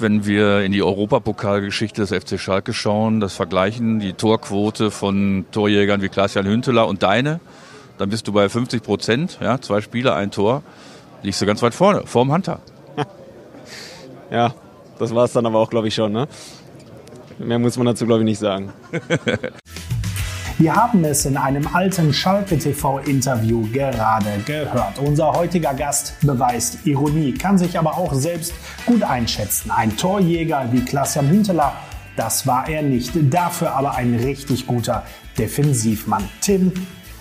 Wenn wir in die Europapokalgeschichte des FC Schalke schauen, das vergleichen, die Torquote von Torjägern wie Klaas-Jan Hünteler und deine, dann bist du bei 50 Prozent, ja, zwei Spiele, ein Tor, liegst du ganz weit vorne, vorm Hunter. ja, das war es dann aber auch, glaube ich, schon. Ne? Mehr muss man dazu, glaube ich, nicht sagen. Wir haben es in einem alten Schalke TV-Interview gerade gehört. Unser heutiger Gast beweist Ironie, kann sich aber auch selbst gut einschätzen. Ein Torjäger wie Klaas-Jan Hünteler, das war er nicht. Dafür aber ein richtig guter Defensivmann. Tim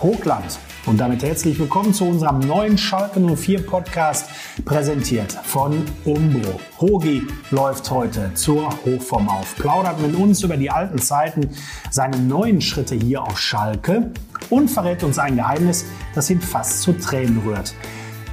Hochland. Und damit herzlich willkommen zu unserem neuen Schalke 04 Podcast, präsentiert von Umbro. Hogi läuft heute zur Hochform auf, plaudert mit uns über die alten Zeiten, seine neuen Schritte hier auf Schalke und verrät uns ein Geheimnis, das ihn fast zu Tränen rührt.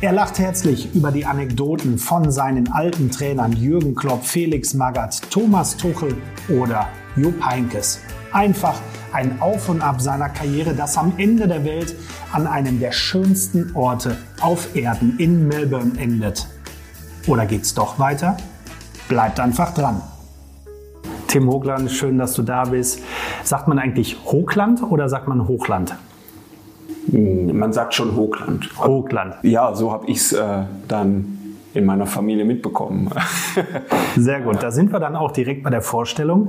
Er lacht herzlich über die Anekdoten von seinen alten Trainern Jürgen Klopp, Felix Magath, Thomas Tuchel oder Jupp Heinkes. Einfach ein Auf und Ab seiner Karriere, das am Ende der Welt an einem der schönsten Orte auf Erden in Melbourne endet. Oder geht's doch weiter? Bleibt einfach dran. Tim Hochland, schön, dass du da bist. Sagt man eigentlich Hochland oder sagt man Hochland? Man sagt schon Hochland. Hochland. Ja, so habe ich es äh, dann in meiner Familie mitbekommen. Sehr gut. Da sind wir dann auch direkt bei der Vorstellung.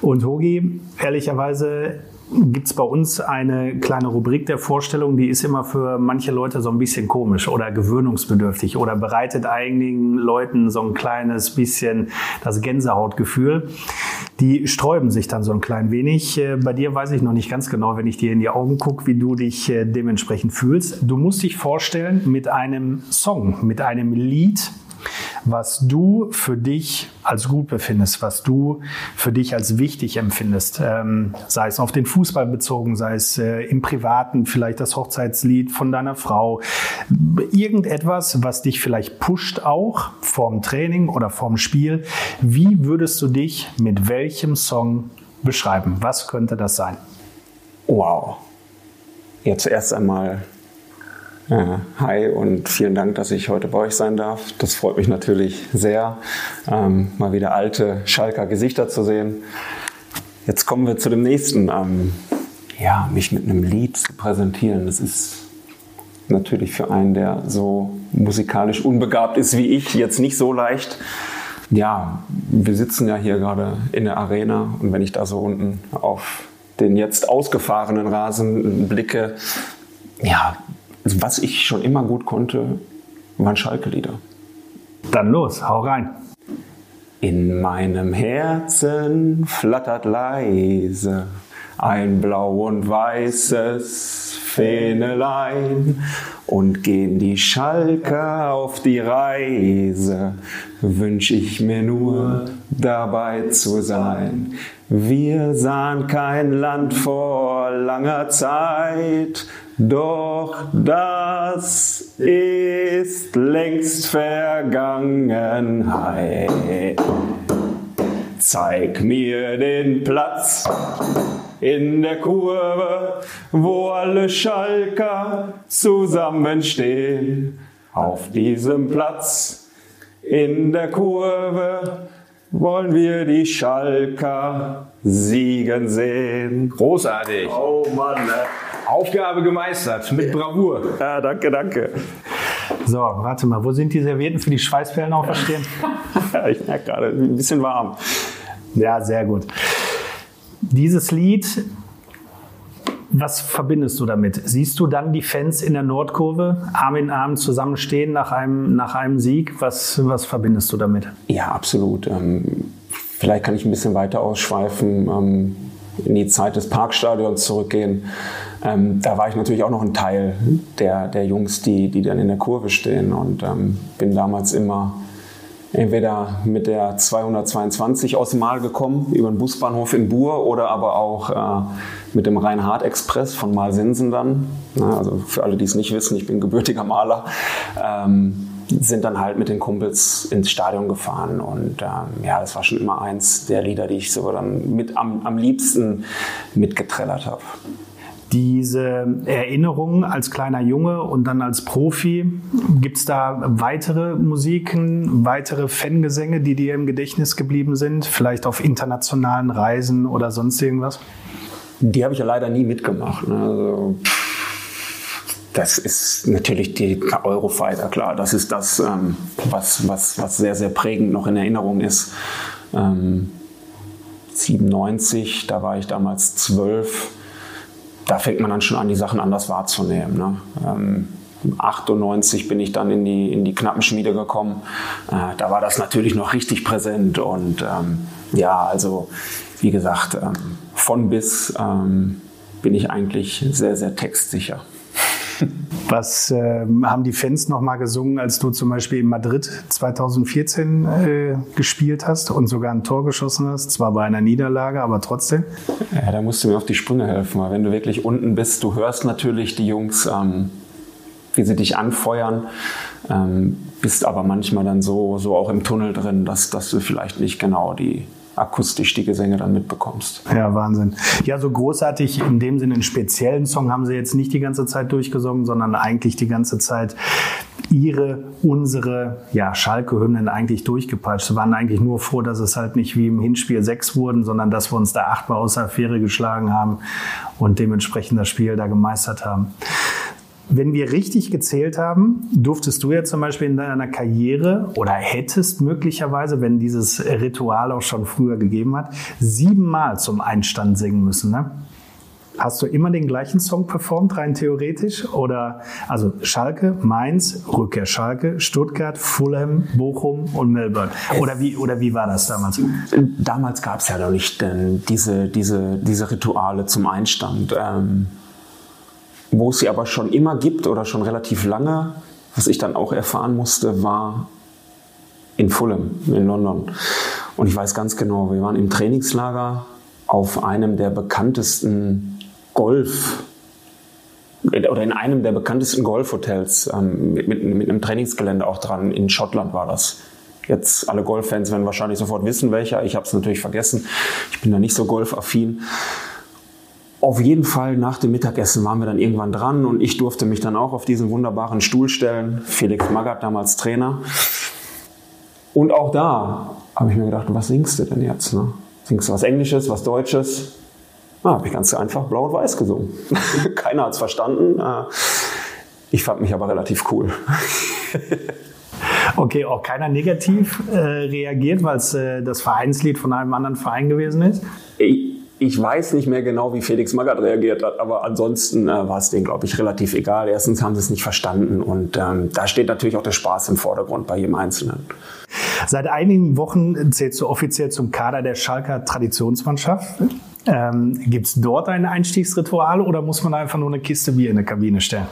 Und Hogi, ehrlicherweise gibt es bei uns eine kleine Rubrik der Vorstellung, die ist immer für manche Leute so ein bisschen komisch oder gewöhnungsbedürftig oder bereitet einigen Leuten so ein kleines bisschen das Gänsehautgefühl. Die sträuben sich dann so ein klein wenig. Äh, bei dir weiß ich noch nicht ganz genau, wenn ich dir in die Augen gucke, wie du dich äh, dementsprechend fühlst. Du musst dich vorstellen mit einem Song, mit einem Lied, was du für dich als gut befindest, was du für dich als wichtig empfindest, ähm, sei es auf den Fußball bezogen, sei es äh, im Privaten, vielleicht das Hochzeitslied von deiner Frau, irgendetwas, was dich vielleicht pusht auch vorm Training oder vorm Spiel. Wie würdest du dich mit welchem Song beschreiben? Was könnte das sein? Wow. Ja, zuerst einmal hi und vielen Dank, dass ich heute bei euch sein darf. Das freut mich natürlich sehr, ähm, mal wieder alte Schalker Gesichter zu sehen. Jetzt kommen wir zu dem nächsten. Ähm, ja, mich mit einem Lied zu präsentieren, das ist natürlich für einen, der so musikalisch unbegabt ist wie ich, jetzt nicht so leicht. Ja, wir sitzen ja hier gerade in der Arena und wenn ich da so unten auf den jetzt ausgefahrenen Rasen blicke, ja, also was ich schon immer gut konnte, waren Schalke-Lieder. Dann los, hau rein. In meinem Herzen flattert leise ein blau und weißes Fähnelein und gehen die Schalker auf die Reise, wünsch ich mir nur dabei zu sein. Wir sahen kein Land vor langer Zeit, doch das ist längst Vergangenheit. Zeig mir den Platz in der Kurve, wo alle Schalker zusammenstehen. Auf diesem Platz in der Kurve wollen wir die Schalker siegen sehen. Großartig. Oh Mann, ne? Aufgabe gemeistert, mit Bravour. Ja, danke, danke. So, warte mal, wo sind die Servietten für die Schweißperlen auf der Stirn? ich merke gerade, ein bisschen warm. Ja, sehr gut. Dieses Lied, was verbindest du damit? Siehst du dann die Fans in der Nordkurve Arm in Arm zusammenstehen nach einem, nach einem Sieg? Was, was verbindest du damit? Ja, absolut. Ähm, vielleicht kann ich ein bisschen weiter ausschweifen, ähm, in die Zeit des Parkstadions zurückgehen. Ähm, da war ich natürlich auch noch ein Teil der, der Jungs, die, die dann in der Kurve stehen und ähm, bin damals immer entweder mit der 222 aus dem Mal gekommen, über den Busbahnhof in Buhr oder aber auch äh, mit dem Rheinhard-Express von Malsensen dann. Ja, also für alle, die es nicht wissen, ich bin gebürtiger Maler. Ähm, sind dann halt mit den Kumpels ins Stadion gefahren und ähm, ja, das war schon immer eins der Lieder, die ich so dann mit am, am liebsten mitgetrellert habe. Diese Erinnerungen als kleiner Junge und dann als Profi, gibt es da weitere Musiken, weitere Fangesänge, die dir im Gedächtnis geblieben sind? Vielleicht auf internationalen Reisen oder sonst irgendwas? Die habe ich ja leider nie mitgemacht. Ne? Also, das ist natürlich die Eurofighter, klar. Das ist das, ähm, was, was, was sehr, sehr prägend noch in Erinnerung ist. Ähm, 97, da war ich damals zwölf. Da fängt man dann schon an, die Sachen anders wahrzunehmen. Ne? Ähm, 98 bin ich dann in die, in die Knappenschmiede gekommen. Äh, da war das natürlich noch richtig präsent. Und ähm, ja, also wie gesagt, ähm, von bis ähm, bin ich eigentlich sehr, sehr textsicher. Was äh, haben die Fans nochmal gesungen, als du zum Beispiel in Madrid 2014 äh, gespielt hast und sogar ein Tor geschossen hast? Zwar bei einer Niederlage, aber trotzdem. Ja, da musst du mir auf die Sprünge helfen, weil wenn du wirklich unten bist, du hörst natürlich die Jungs, ähm, wie sie dich anfeuern, ähm, bist aber manchmal dann so, so auch im Tunnel drin, dass, dass du vielleicht nicht genau die, akustisch die Gesänge dann mitbekommst. Ja, Wahnsinn. Ja, so großartig in dem Sinne einen speziellen Song haben sie jetzt nicht die ganze Zeit durchgesungen, sondern eigentlich die ganze Zeit ihre, unsere, ja, Schalke-Hymnen eigentlich durchgepeitscht. Sie waren eigentlich nur froh, dass es halt nicht wie im Hinspiel sechs wurden, sondern dass wir uns da achtmal außer Affäre geschlagen haben und dementsprechend das Spiel da gemeistert haben. Wenn wir richtig gezählt haben, durftest du ja zum Beispiel in deiner Karriere oder hättest möglicherweise, wenn dieses Ritual auch schon früher gegeben hat, siebenmal zum Einstand singen müssen. Ne? Hast du immer den gleichen Song performt, rein theoretisch? Oder also Schalke, Mainz, Rückkehr Schalke, Stuttgart, Fulham, Bochum und Melbourne. Oder wie, oder wie war das damals? Damals gab es ja noch nicht äh, diese, diese, diese Rituale zum Einstand. Ähm wo es sie aber schon immer gibt oder schon relativ lange, was ich dann auch erfahren musste, war in Fulham in London. Und ich weiß ganz genau, wir waren im Trainingslager auf einem der bekanntesten Golf oder in einem der bekanntesten Golfhotels ähm, mit, mit, mit, einem Trainingsgelände auch dran. In Schottland war das. Jetzt alle Golffans werden wahrscheinlich sofort wissen, welcher. Ich habe es natürlich vergessen. Ich bin da nicht so golfaffin. Auf jeden Fall nach dem Mittagessen waren wir dann irgendwann dran und ich durfte mich dann auch auf diesen wunderbaren Stuhl stellen. Felix Magath, damals Trainer. Und auch da habe ich mir gedacht, was singst du denn jetzt? Ne? Singst du was Englisches, was Deutsches? Ah, habe ich ganz einfach blau und weiß gesungen. Keiner hat es verstanden. Äh, ich fand mich aber relativ cool. Okay, auch keiner negativ äh, reagiert, weil es äh, das Vereinslied von einem anderen Verein gewesen ist? Ich, ich weiß nicht mehr genau, wie Felix Magath reagiert hat, aber ansonsten äh, war es denen, glaube ich, relativ egal. Erstens haben sie es nicht verstanden und ähm, da steht natürlich auch der Spaß im Vordergrund bei jedem Einzelnen. Seit einigen Wochen zählst du offiziell zum Kader der Schalker Traditionsmannschaft. Ähm, Gibt es dort ein Einstiegsritual oder muss man einfach nur eine Kiste Bier in der Kabine stellen?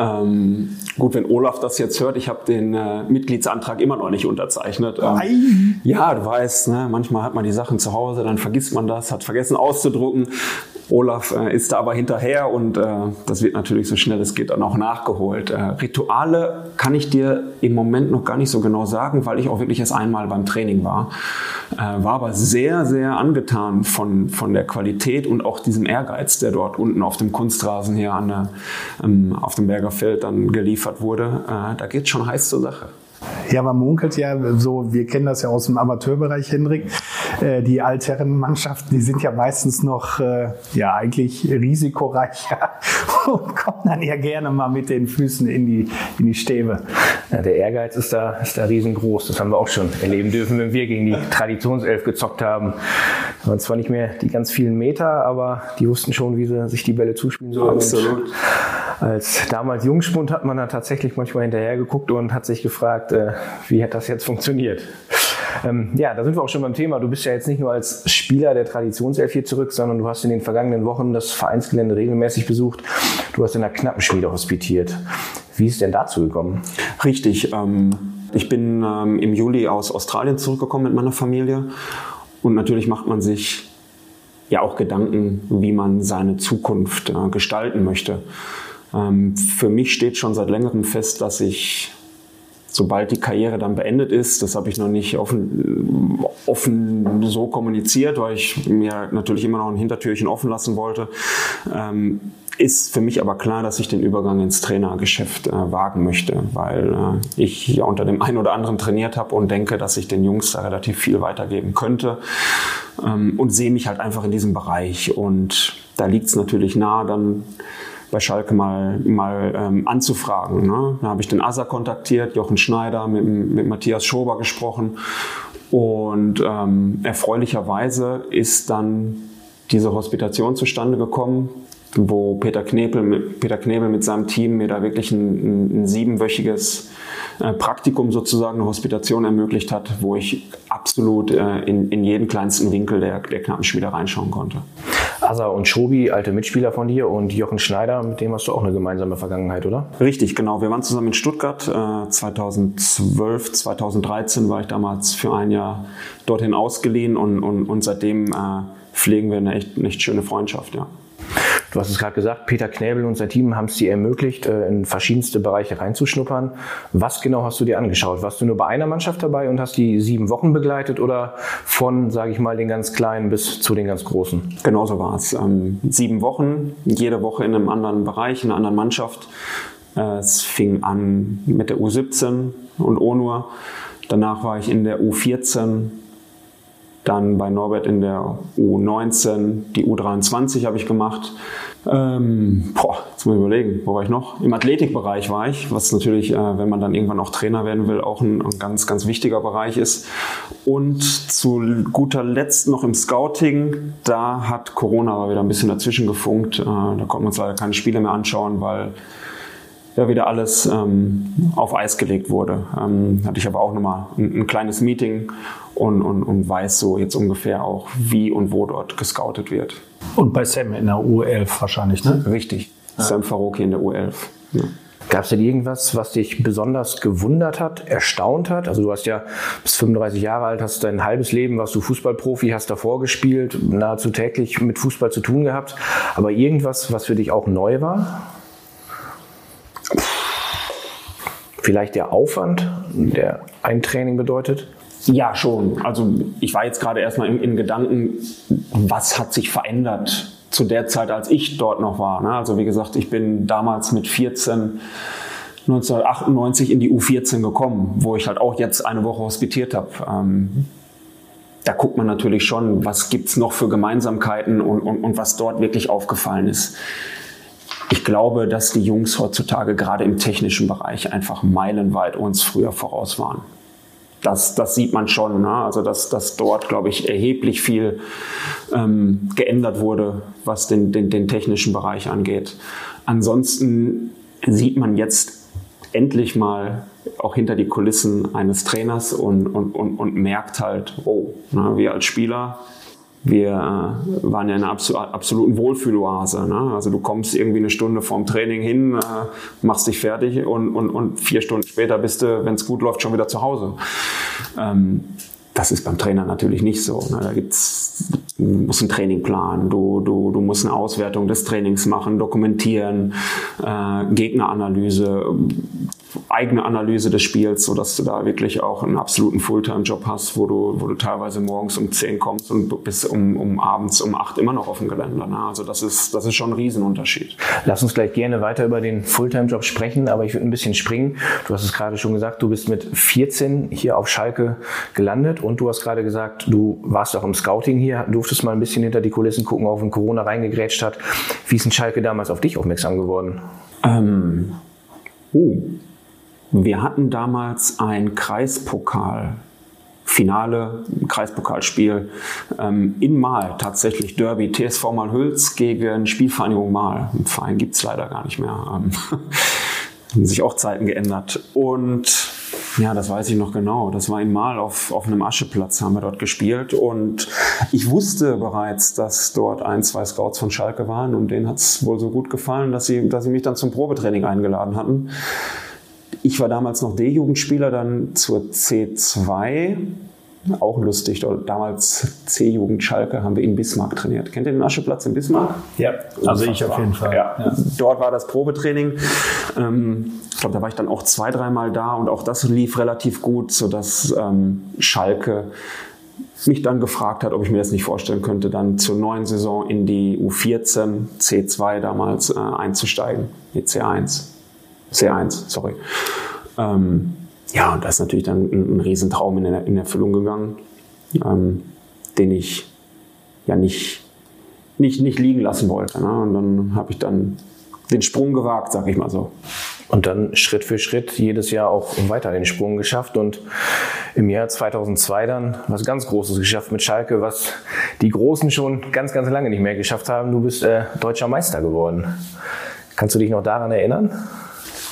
Ähm, gut, wenn Olaf das jetzt hört, ich habe den äh, Mitgliedsantrag immer noch nicht unterzeichnet. Ähm, ja, du weißt, ne, manchmal hat man die Sachen zu Hause, dann vergisst man das, hat vergessen auszudrucken. Olaf äh, ist da aber hinterher und äh, das wird natürlich so schnell es geht dann auch nachgeholt. Äh, Rituale kann ich dir im Moment noch gar nicht so genau sagen, weil ich auch wirklich erst einmal beim Training war. Äh, war aber sehr, sehr angetan von, von der Qualität und auch diesem Ehrgeiz, der dort unten auf dem Kunstrasen hier an der, ähm, auf dem Berger Feld dann geliefert wurde. Äh, da geht schon heiß zur Sache. Ja, man munkelt ja so, wir kennen das ja aus dem Amateurbereich, Hendrik. Äh, die Altherrenmannschaften, die sind ja meistens noch, äh, ja, eigentlich risikoreicher und kommen dann ja gerne mal mit den Füßen in die, in die Stäbe. Ja, der Ehrgeiz ist da, ist da riesengroß. Das haben wir auch schon erleben dürfen, wenn wir gegen die Traditionself gezockt haben. Das waren zwar nicht mehr die ganz vielen Meter, aber die wussten schon, wie sie sich die Bälle zuspielen sollen. Absolut. Und als damals Jungspund hat man da tatsächlich manchmal hinterher geguckt und hat sich gefragt, äh, wie hat das jetzt funktioniert? Ähm, ja, da sind wir auch schon beim Thema. Du bist ja jetzt nicht nur als Spieler der Traditionself hier zurück, sondern du hast in den vergangenen Wochen das Vereinsgelände regelmäßig besucht. Du hast in der Knappenschmiede hospitiert. Wie ist denn dazu gekommen? Richtig. Ähm, ich bin ähm, im Juli aus Australien zurückgekommen mit meiner Familie. Und natürlich macht man sich ja auch Gedanken, wie man seine Zukunft äh, gestalten möchte. Ähm, für mich steht schon seit längerem fest, dass ich sobald die Karriere dann beendet ist, das habe ich noch nicht offen, offen so kommuniziert, weil ich mir natürlich immer noch ein Hintertürchen offen lassen wollte, ähm, ist für mich aber klar, dass ich den Übergang ins Trainergeschäft äh, wagen möchte, weil äh, ich ja unter dem einen oder anderen trainiert habe und denke, dass ich den Jungs da relativ viel weitergeben könnte ähm, und sehe mich halt einfach in diesem Bereich. Und da liegt es natürlich nahe, dann bei Schalke mal, mal ähm, anzufragen. Ne? Da habe ich den Asa kontaktiert, Jochen Schneider, mit, mit Matthias Schober gesprochen. Und ähm, erfreulicherweise ist dann diese Hospitation zustande gekommen, wo Peter Knebel, Peter Knebel mit seinem Team mir da wirklich ein, ein siebenwöchiges äh, Praktikum sozusagen, eine Hospitation ermöglicht hat, wo ich absolut äh, in, in jeden kleinsten Winkel der, der Knappenspieler reinschauen konnte. Asa und Schobi, alte Mitspieler von dir und Jochen Schneider, mit dem hast du auch eine gemeinsame Vergangenheit, oder? Richtig, genau. Wir waren zusammen in Stuttgart. Äh, 2012, 2013 war ich damals für ein Jahr dorthin ausgeliehen und, und, und seitdem äh, pflegen wir eine echt, eine echt schöne Freundschaft, ja. Du hast es gerade gesagt, Peter Knäbel und sein Team haben es dir ermöglicht, äh, in verschiedenste Bereiche reinzuschnuppern. Was genau hast du dir angeschaut? Warst du nur bei einer Mannschaft dabei und hast die sieben Wochen begleitet oder von, sage ich mal, den ganz Kleinen bis zu den ganz Großen? Genauso war es. Ähm, sieben Wochen, jede Woche in einem anderen Bereich, in einer anderen Mannschaft. Äh, es fing an mit der U17 und ONUR. Danach war ich in der U14, dann bei Norbert in der U19, die U23 habe ich gemacht. Ähm, boah, jetzt muss ich überlegen, wo war ich noch? Im Athletikbereich war ich, was natürlich, äh, wenn man dann irgendwann auch Trainer werden will, auch ein, ein, ganz, ganz wichtiger Bereich ist. Und zu guter Letzt noch im Scouting, da hat Corona aber wieder ein bisschen dazwischen gefunkt. Äh, da konnten wir uns leider keine Spiele mehr anschauen, weil ja wieder alles ähm, auf Eis gelegt wurde. Ähm, hatte ich aber auch nochmal ein, ein kleines Meeting und, und, und weiß so jetzt ungefähr auch, wie und wo dort gescoutet wird. Und bei Sam in der U11 wahrscheinlich, ne? Richtig. Ja. Sam Faroki in der U11. Ja. Gab es denn irgendwas, was dich besonders gewundert hat, erstaunt hat? Also du hast ja bis 35 Jahre alt, hast dein halbes Leben, warst du Fußballprofi, hast davor gespielt, nahezu täglich mit Fußball zu tun gehabt. Aber irgendwas, was für dich auch neu war? Vielleicht der Aufwand, der ein Training bedeutet? Ja, schon. Also ich war jetzt gerade erstmal in, in Gedanken, was hat sich verändert zu der Zeit, als ich dort noch war. Ne? Also wie gesagt, ich bin damals mit 14 1998 in die U14 gekommen, wo ich halt auch jetzt eine Woche hospitiert habe. Ähm, da guckt man natürlich schon, was gibt's noch für Gemeinsamkeiten und, und, und was dort wirklich aufgefallen ist. Ich glaube, dass die Jungs heutzutage gerade im technischen Bereich einfach meilenweit uns früher voraus waren. Das, das sieht man schon. Ne? Also, dass, dass dort, glaube ich, erheblich viel ähm, geändert wurde, was den, den, den technischen Bereich angeht. Ansonsten sieht man jetzt endlich mal auch hinter die Kulissen eines Trainers und, und, und, und merkt halt, oh, ne, wir als Spieler wir äh, waren ja in einer absoluten Wohlfühloase. Ne? Also du kommst irgendwie eine Stunde vorm Training hin, äh, machst dich fertig und, und, und vier Stunden später bist du, wenn es gut läuft, schon wieder zu Hause. Ähm, das ist beim Trainer natürlich nicht so. Ne? Da gibt's, du musst ein Training planen, du, du, du musst eine Auswertung des Trainings machen, dokumentieren, äh, Gegneranalyse, eigene Analyse des Spiels, so dass du da wirklich auch einen absoluten Fulltime-Job hast, wo du, wo du teilweise morgens um 10 kommst und bis um, um abends um 8 immer noch auf dem Gelände. Ne? Also das ist, das ist schon ein Riesenunterschied. Lass uns gleich gerne weiter über den Fulltime-Job sprechen, aber ich würde ein bisschen springen. Du hast es gerade schon gesagt, du bist mit 14 hier auf Schalke gelandet und du hast gerade gesagt, du warst auch im Scouting hier, durftest mal ein bisschen hinter die Kulissen gucken, auch wenn Corona reingegrätscht hat. Wie ist denn Schalke damals auf dich aufmerksam geworden? Ähm, oh, wir hatten damals ein Kreispokal. Finale, Kreispokalspiel ähm, in Mal, tatsächlich Derby, TSV Malhüls gegen Spielvereinigung Mal. Ein Verein gibt es leider gar nicht mehr. Ähm, haben sich auch Zeiten geändert. Und ja, das weiß ich noch genau. Das war in Mal auf, auf einem Ascheplatz, haben wir dort gespielt. Und ich wusste bereits, dass dort ein, zwei Scouts von Schalke waren und denen hat es wohl so gut gefallen, dass sie, dass sie mich dann zum Probetraining eingeladen hatten. Ich war damals noch D-Jugendspieler, dann zur C2 auch lustig. Damals C-Jugend Schalke haben wir in Bismarck trainiert. Kennt ihr den Ascheplatz in Bismarck? Ja, also ich auf jeden Fall. Ja. ja. Dort war das Probetraining. Ähm, ich glaube, da war ich dann auch zwei, dreimal da und auch das lief relativ gut, sodass ähm, Schalke mich dann gefragt hat, ob ich mir das nicht vorstellen könnte, dann zur neuen Saison in die U14, C2 damals, äh, einzusteigen. Die C1. C1, sorry. Ähm, ja, und das ist natürlich dann ein, ein Riesentraum in, in Erfüllung gegangen, ähm, den ich ja nicht, nicht, nicht liegen lassen wollte. Ne? Und dann habe ich dann den Sprung gewagt, sag ich mal so. Und dann Schritt für Schritt jedes Jahr auch weiter den Sprung geschafft und im Jahr 2002 dann was ganz Großes geschafft mit Schalke, was die Großen schon ganz, ganz lange nicht mehr geschafft haben. Du bist äh, deutscher Meister geworden. Kannst du dich noch daran erinnern?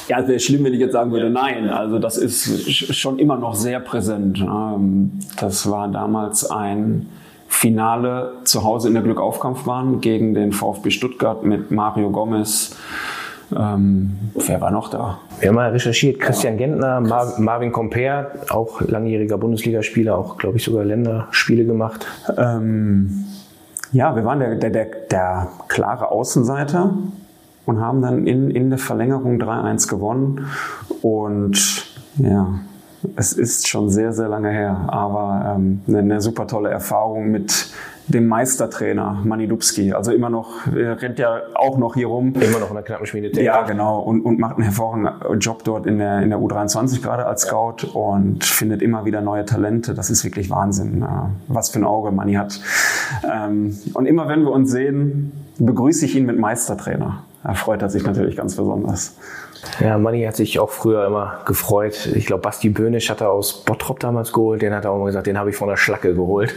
Ja, es wäre schlimm, wenn ich jetzt sagen würde, nein. Also das ist schon immer noch sehr präsent. Ähm, das war damals ein Finale zu Hause in der Glückaufkampfbahn gegen den VfB Stuttgart mit Mario Gomez. Ähm, wer war noch da? Wir haben mal recherchiert, Christian Gentner, Mar Marvin Comper, auch langjähriger Bundesligaspieler, auch glaube ich sogar Länderspiele gemacht. Ähm, ja, wir waren der, der, der, der klare Außenseiter und haben dann in, in der Verlängerung 3-1 gewonnen. Und ja, es ist schon sehr, sehr lange her, aber ähm, eine, eine super tolle Erfahrung mit dem Meistertrainer Mani Dubski. Also immer noch, er rennt ja auch noch hier rum. Immer noch in der knappen Schmiede. Ja, genau. Und, und macht einen hervorragenden Job dort in der, in der U23 gerade als Scout und findet immer wieder neue Talente. Das ist wirklich Wahnsinn, was für ein Auge Mani hat. Ähm, und immer wenn wir uns sehen, begrüße ich ihn mit Meistertrainer. Da freut er sich natürlich ganz besonders. Ja, Manni hat sich auch früher immer gefreut. Ich glaube, Basti Böhnisch hat er aus Bottrop damals geholt. Den hat er auch mal gesagt, den habe ich von der Schlacke geholt.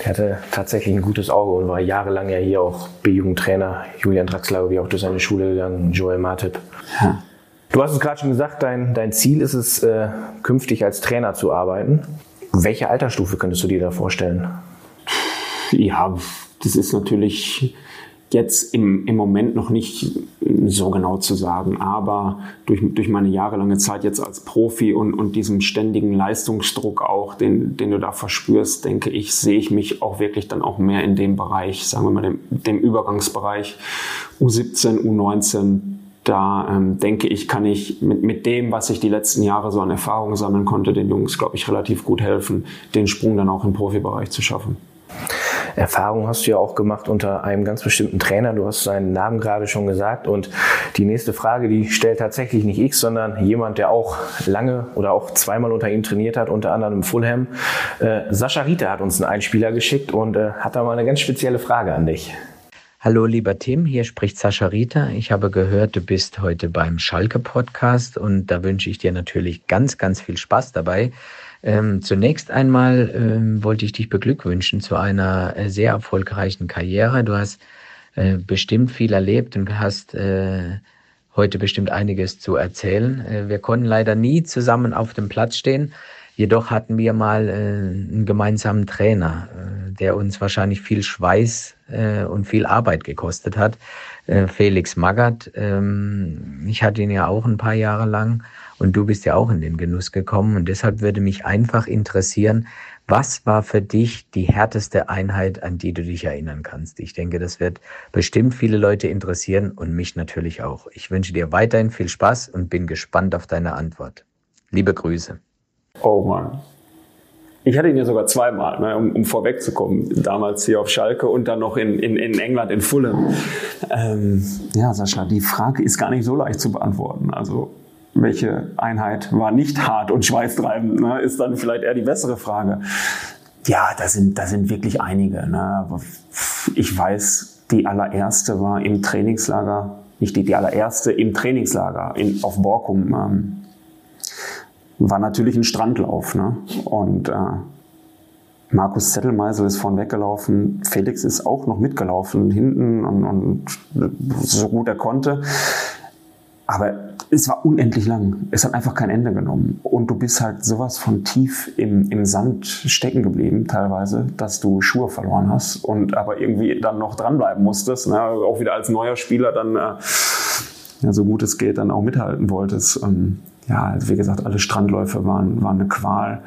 Der hatte tatsächlich ein gutes Auge und war jahrelang ja hier auch B-Jugendtrainer. Julian Draxler, wie auch durch seine Schule gegangen, Joel Martip. Ja. Du hast es gerade schon gesagt, dein, dein Ziel ist es, äh, künftig als Trainer zu arbeiten. Welche Altersstufe könntest du dir da vorstellen? Ja, das ist natürlich jetzt im, im Moment noch nicht so genau zu sagen, aber durch, durch meine jahrelange Zeit jetzt als Profi und, und diesem ständigen Leistungsdruck auch, den, den du da verspürst, denke ich, sehe ich mich auch wirklich dann auch mehr in dem Bereich, sagen wir mal, dem, dem Übergangsbereich U17, U19. Da ähm, denke ich, kann ich mit, mit dem, was ich die letzten Jahre so an Erfahrung sammeln konnte, den Jungs, glaube ich, relativ gut helfen, den Sprung dann auch im Profibereich zu schaffen. Erfahrung hast du ja auch gemacht unter einem ganz bestimmten Trainer. Du hast seinen Namen gerade schon gesagt. Und die nächste Frage, die stellt tatsächlich nicht ich, sondern jemand, der auch lange oder auch zweimal unter ihm trainiert hat, unter anderem im Fulham. Äh, Sascha Rita hat uns einen Einspieler geschickt und äh, hat da mal eine ganz spezielle Frage an dich. Hallo lieber Tim, hier spricht Sascha Rita. Ich habe gehört, du bist heute beim Schalke Podcast und da wünsche ich dir natürlich ganz, ganz viel Spaß dabei. Ähm, zunächst einmal ähm, wollte ich dich beglückwünschen zu einer äh, sehr erfolgreichen Karriere. Du hast äh, bestimmt viel erlebt und hast äh, heute bestimmt einiges zu erzählen. Äh, wir konnten leider nie zusammen auf dem Platz stehen. Jedoch hatten wir mal äh, einen gemeinsamen Trainer, äh, der uns wahrscheinlich viel Schweiß und viel Arbeit gekostet hat. Felix Magath. Ähm, ich hatte ihn ja auch ein paar Jahre lang. Und du bist ja auch in den Genuss gekommen. Und deshalb würde mich einfach interessieren, was war für dich die härteste Einheit, an die du dich erinnern kannst? Ich denke, das wird bestimmt viele Leute interessieren und mich natürlich auch. Ich wünsche dir weiterhin viel Spaß und bin gespannt auf deine Antwort. Liebe Grüße. Oh Mann. Ich hatte ihn ja sogar zweimal, ne, um, um vorwegzukommen. Damals hier auf Schalke und dann noch in, in, in England, in Fulham. Ähm, ja, Sascha, die Frage ist gar nicht so leicht zu beantworten. Also welche Einheit war nicht hart und schweißtreibend, ne, ist dann vielleicht eher die bessere Frage. Ja, da sind, da sind wirklich einige. Ne. Ich weiß, die allererste war im Trainingslager, nicht die, die allererste im Trainingslager in, auf Borkum. Ähm, war natürlich ein Strandlauf. Ne? Und äh, Markus Zettelmeisel ist vorn weggelaufen, Felix ist auch noch mitgelaufen hinten und, und so gut er konnte. Aber es war unendlich lang. Es hat einfach kein Ende genommen. Und du bist halt sowas von tief im, im Sand stecken geblieben, teilweise, dass du Schuhe verloren hast und aber irgendwie dann noch dranbleiben musstest. Ne? Auch wieder als neuer Spieler dann, äh, ja, so gut es geht, dann auch mithalten wolltest. Ähm, ja, also wie gesagt, alle Strandläufe waren, waren eine Qual.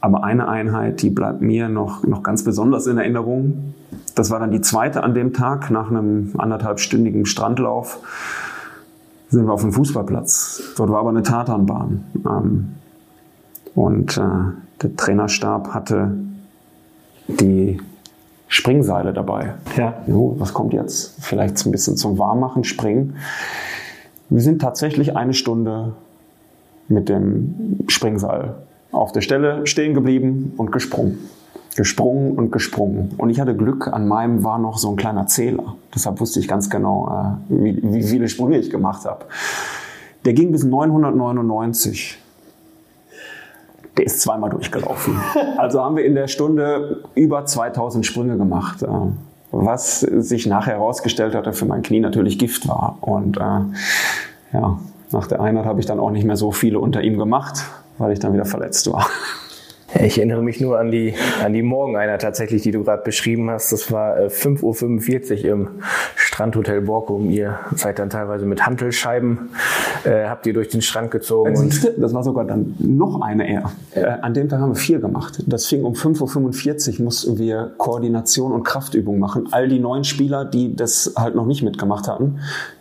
Aber eine Einheit, die bleibt mir noch, noch ganz besonders in Erinnerung. Das war dann die zweite an dem Tag nach einem anderthalbstündigen Strandlauf sind wir auf dem Fußballplatz. Dort war aber eine Tatanbahn. Ähm, und äh, der Trainerstab hatte die Springseile dabei. Ja. Jo, was kommt jetzt? Vielleicht ein bisschen zum Warmmachen, springen. Wir sind tatsächlich eine Stunde mit dem Springseil auf der Stelle stehen geblieben und gesprungen. Gesprungen und gesprungen. Und ich hatte Glück, an meinem war noch so ein kleiner Zähler. Deshalb wusste ich ganz genau, äh, wie, wie viele Sprünge ich gemacht habe. Der ging bis 999 der ist zweimal durchgelaufen. Also haben wir in der Stunde über 2000 Sprünge gemacht, äh, was sich nachher herausgestellt hatte für mein Knie natürlich Gift war. Und äh, ja, nach der Einheit habe ich dann auch nicht mehr so viele unter ihm gemacht, weil ich dann wieder verletzt war. Ich erinnere mich nur an die, an die Morgeneinheit tatsächlich, die du gerade beschrieben hast. Das war 5.45 äh, Uhr im Strandhotel Borkum. Ihr seid dann teilweise mit Hantelscheiben, äh, habt ihr durch den Strand gezogen. Und das war sogar dann noch eine eher. Äh, an dem Tag haben wir vier gemacht. Das fing um 5.45 Uhr, mussten wir Koordination und Kraftübungen machen. All die neuen Spieler, die das halt noch nicht mitgemacht hatten,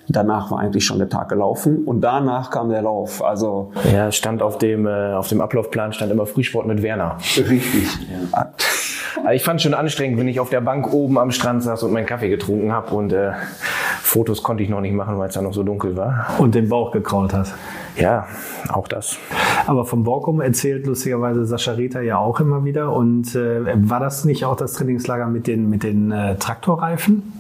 Danach war eigentlich schon der Tag gelaufen und danach kam der Lauf. Also ja, stand auf dem äh, auf dem Ablaufplan stand immer Frühsport mit Werner. Richtig. Ja. Also ich fand es schon anstrengend, wenn ich auf der Bank oben am Strand saß und meinen Kaffee getrunken habe und äh, Fotos konnte ich noch nicht machen, weil es da noch so dunkel war. Und den Bauch gekraut hat. Ja, auch das. Aber vom Borkum erzählt lustigerweise Sascha Rita ja auch immer wieder. Und äh, war das nicht auch das Trainingslager mit den, mit den äh, Traktorreifen?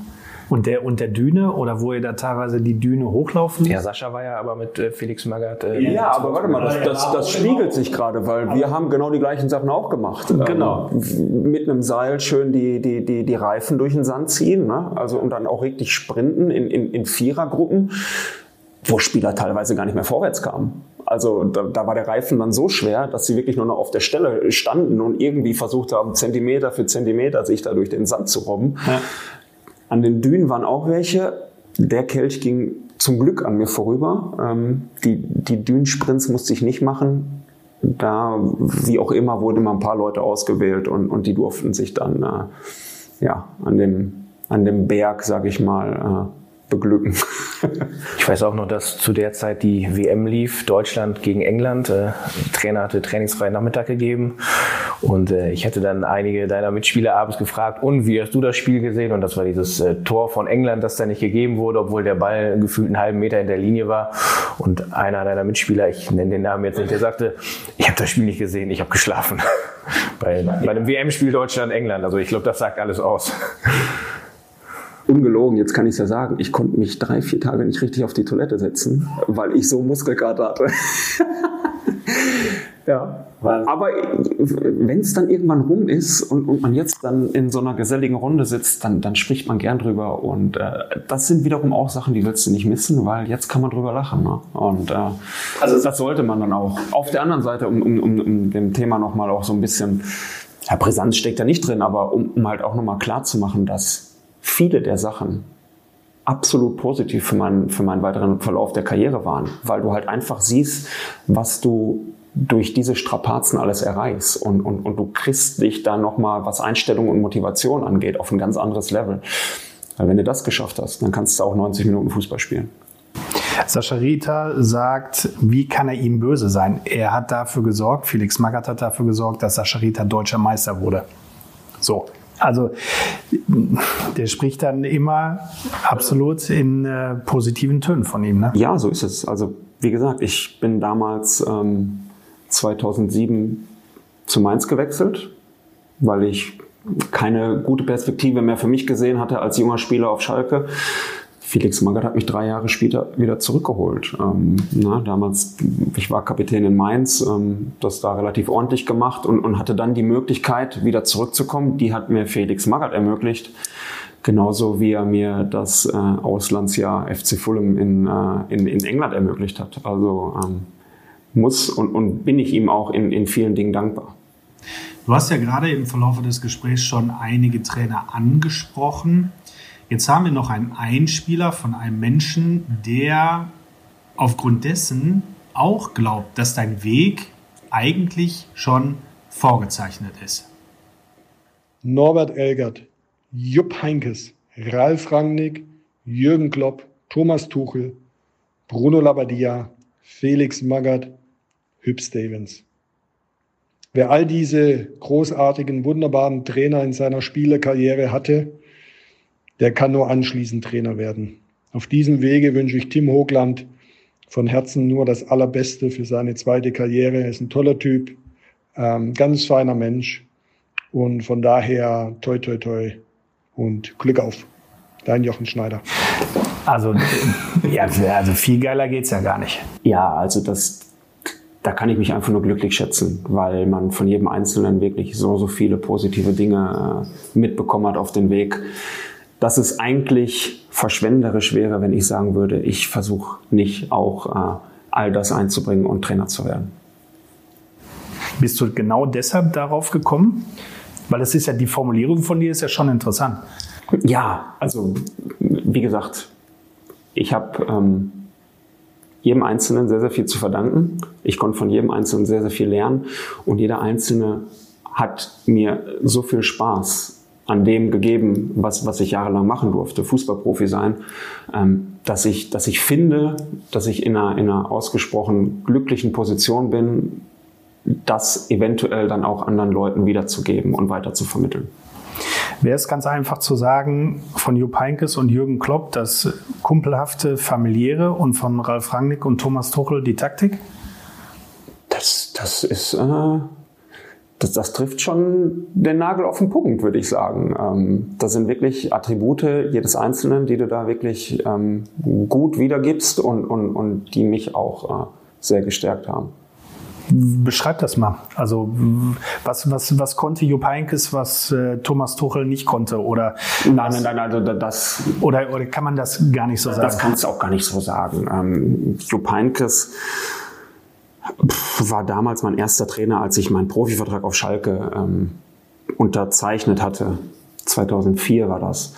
Und der, und der Düne oder wo ihr da teilweise die Düne hochlaufen? Ja, Sascha war ja aber mit äh, Felix Magath. Äh, ja, aber warte mal, das, das, das spiegelt sich gerade, weil wir haben genau die gleichen Sachen auch gemacht. Genau. Ähm, mit einem Seil schön die, die, die, die Reifen durch den Sand ziehen, ne? also und dann auch richtig sprinten in, in, in Vierergruppen, wo Spieler teilweise gar nicht mehr vorwärts kamen. Also da, da war der Reifen dann so schwer, dass sie wirklich nur noch auf der Stelle standen und irgendwie versucht haben, Zentimeter für Zentimeter sich da durch den Sand zu robben. Ja. An den Dünen waren auch welche. Der Kelch ging zum Glück an mir vorüber. Ähm, die, die Dünensprints musste ich nicht machen. Da, wie auch immer, wurden immer ein paar Leute ausgewählt und, und die durften sich dann äh, ja, an, dem, an dem Berg, sag ich mal, äh, beglücken. ich weiß auch noch, dass zu der Zeit die WM lief, Deutschland gegen England. Äh, Trainer hatte trainingsfreien Nachmittag gegeben und äh, ich hatte dann einige deiner Mitspieler abends gefragt, und wie hast du das Spiel gesehen? Und das war dieses äh, Tor von England, das da nicht gegeben wurde, obwohl der Ball gefühlt einen halben Meter in der Linie war. Und einer deiner Mitspieler, ich nenne den Namen jetzt nicht, der sagte, ich habe das Spiel nicht gesehen, ich habe geschlafen. bei, bei einem WM-Spiel Deutschland-England. Also ich glaube, das sagt alles aus ungelogen, jetzt kann ich es ja sagen, ich konnte mich drei, vier Tage nicht richtig auf die Toilette setzen, weil ich so Muskelkater hatte. ja. Aber wenn es dann irgendwann rum ist und, und, man jetzt dann in so einer geselligen Runde sitzt, dann, dann spricht man gern drüber. Und äh, das sind wiederum auch Sachen, die willst du nicht missen, weil jetzt kann man drüber lachen. Ne? Und äh, also das sollte man dann auch. Auf der anderen Seite, um, um, um, um dem Thema nochmal auch so ein bisschen, ja, Brisanz steckt da nicht drin, aber um, um halt auch nochmal klar zu machen, dass viele der Sachen absolut positiv für meinen, für meinen weiteren Verlauf der Karriere waren, weil du halt einfach siehst, was du durch diese Strapazen alles erreichst und, und, und du kriegst dich da nochmal, was Einstellung und Motivation angeht, auf ein ganz anderes Level. Weil wenn du das geschafft hast, dann kannst du auch 90 Minuten Fußball spielen. Sascha Rita sagt, wie kann er ihm böse sein? Er hat dafür gesorgt, Felix Magath hat dafür gesorgt, dass Sascha Rita deutscher Meister wurde. So, also der spricht dann immer absolut in äh, positiven Tönen von ihm. Ne? Ja, so ist es. Also wie gesagt, ich bin damals ähm, 2007 zu Mainz gewechselt, weil ich keine gute Perspektive mehr für mich gesehen hatte als junger Spieler auf Schalke. Felix Magath hat mich drei Jahre später wieder zurückgeholt. Ähm, na, damals, ich war Kapitän in Mainz, ähm, das da relativ ordentlich gemacht und, und hatte dann die Möglichkeit, wieder zurückzukommen. Die hat mir Felix Magath ermöglicht. Genauso wie er mir das äh, Auslandsjahr FC Fulham in, äh, in, in England ermöglicht hat. Also ähm, muss und, und bin ich ihm auch in, in vielen Dingen dankbar. Du hast ja gerade im Verlauf des Gesprächs schon einige Trainer angesprochen. Jetzt haben wir noch einen Einspieler von einem Menschen, der aufgrund dessen auch glaubt, dass dein Weg eigentlich schon vorgezeichnet ist. Norbert Elgert, Jupp Heinkes, Ralf Rangnick, Jürgen Klopp, Thomas Tuchel, Bruno Labbadia, Felix Magath, Hüb Stevens. Wer all diese großartigen, wunderbaren Trainer in seiner Spielerkarriere hatte, der kann nur anschließend Trainer werden. Auf diesem Wege wünsche ich Tim Hoogland von Herzen nur das Allerbeste für seine zweite Karriere. Er ist ein toller Typ, ähm, ganz feiner Mensch und von daher toi toi toi und Glück auf. Dein Jochen Schneider. Also, ja, also viel geiler geht's ja gar nicht. Ja, also das, da kann ich mich einfach nur glücklich schätzen, weil man von jedem Einzelnen wirklich so, so viele positive Dinge äh, mitbekommen hat auf den Weg, dass es eigentlich verschwenderisch wäre, wenn ich sagen würde, ich versuche nicht auch äh, all das einzubringen und Trainer zu werden. Bist du genau deshalb darauf gekommen? Weil es ist ja die Formulierung von dir ist ja schon interessant. Ja, also wie gesagt, ich habe ähm, jedem Einzelnen sehr, sehr viel zu verdanken. Ich konnte von jedem Einzelnen sehr, sehr viel lernen und jeder Einzelne hat mir so viel Spaß an dem gegeben, was, was ich jahrelang machen durfte, Fußballprofi sein, ähm, dass, ich, dass ich finde, dass ich in einer, in einer ausgesprochen glücklichen Position bin, das eventuell dann auch anderen Leuten wiederzugeben und weiter zu vermitteln. Wäre es ganz einfach zu sagen, von Jupp Heynckes und Jürgen Klopp das kumpelhafte, familiäre und von Ralf Rangnick und Thomas Tuchel die Taktik? Das, das ist, äh, das, das trifft schon den Nagel auf den Punkt, würde ich sagen. Ähm, das sind wirklich Attribute jedes Einzelnen, die du da wirklich ähm, gut wiedergibst und, und, und die mich auch äh, sehr gestärkt haben. Beschreib das mal. Also was, was, was konnte Jupp Heynckes, was äh, Thomas Tuchel nicht konnte? Oder nein, nein, nein, also das oder, oder kann man das gar nicht so sagen? Das kannst du auch gar nicht so sagen. Ähm, Jupp Heynckes war damals mein erster Trainer, als ich meinen Profivertrag auf Schalke ähm, unterzeichnet hatte. 2004 war das.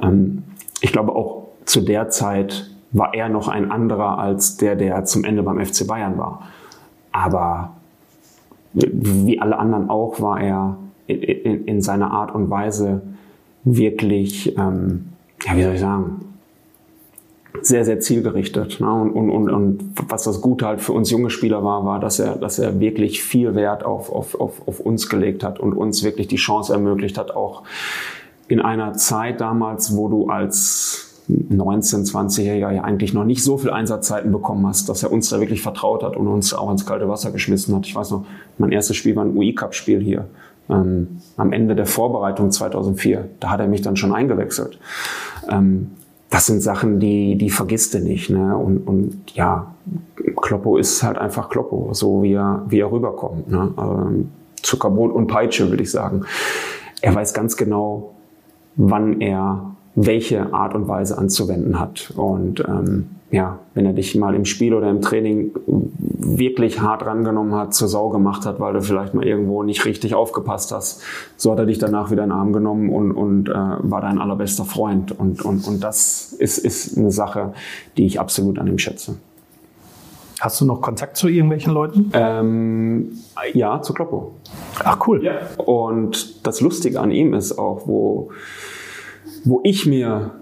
Ähm, ich glaube auch zu der Zeit war er noch ein anderer als der, der zum Ende beim FC Bayern war. Aber wie alle anderen auch war er in, in, in seiner Art und Weise wirklich, ähm, ja, wie soll ich sagen, sehr, sehr zielgerichtet. Ne? Und, und, und, und was das Gute halt für uns junge Spieler war, war, dass er, dass er wirklich viel Wert auf, auf, auf, auf uns gelegt hat und uns wirklich die Chance ermöglicht hat, auch in einer Zeit damals, wo du als 19, 20-Jähriger ja eigentlich noch nicht so viel Einsatzzeiten bekommen hast, dass er uns da wirklich vertraut hat und uns auch ins kalte Wasser geschmissen hat. Ich weiß noch, mein erstes Spiel war ein UI-Cup-Spiel hier. Ähm, am Ende der Vorbereitung 2004, da hat er mich dann schon eingewechselt. Ähm, das sind Sachen, die, die vergisst du nicht. Ne? Und, und ja, Kloppo ist halt einfach Kloppo, so wie er, wie er rüberkommt. Ne? Ähm, Zuckerbrot und Peitsche, würde ich sagen. Er weiß ganz genau, wann er welche Art und Weise anzuwenden hat. Und ähm, ja, wenn er dich mal im Spiel oder im Training wirklich hart rangenommen hat, zur Sau gemacht hat, weil du vielleicht mal irgendwo nicht richtig aufgepasst hast, so hat er dich danach wieder in den Arm genommen und, und äh, war dein allerbester Freund. Und, und, und das ist, ist eine Sache, die ich absolut an ihm schätze. Hast du noch Kontakt zu irgendwelchen Leuten? Ähm, ja, zu Kloppo. Ach cool. Ja. Und das Lustige an ihm ist auch, wo, wo ich mir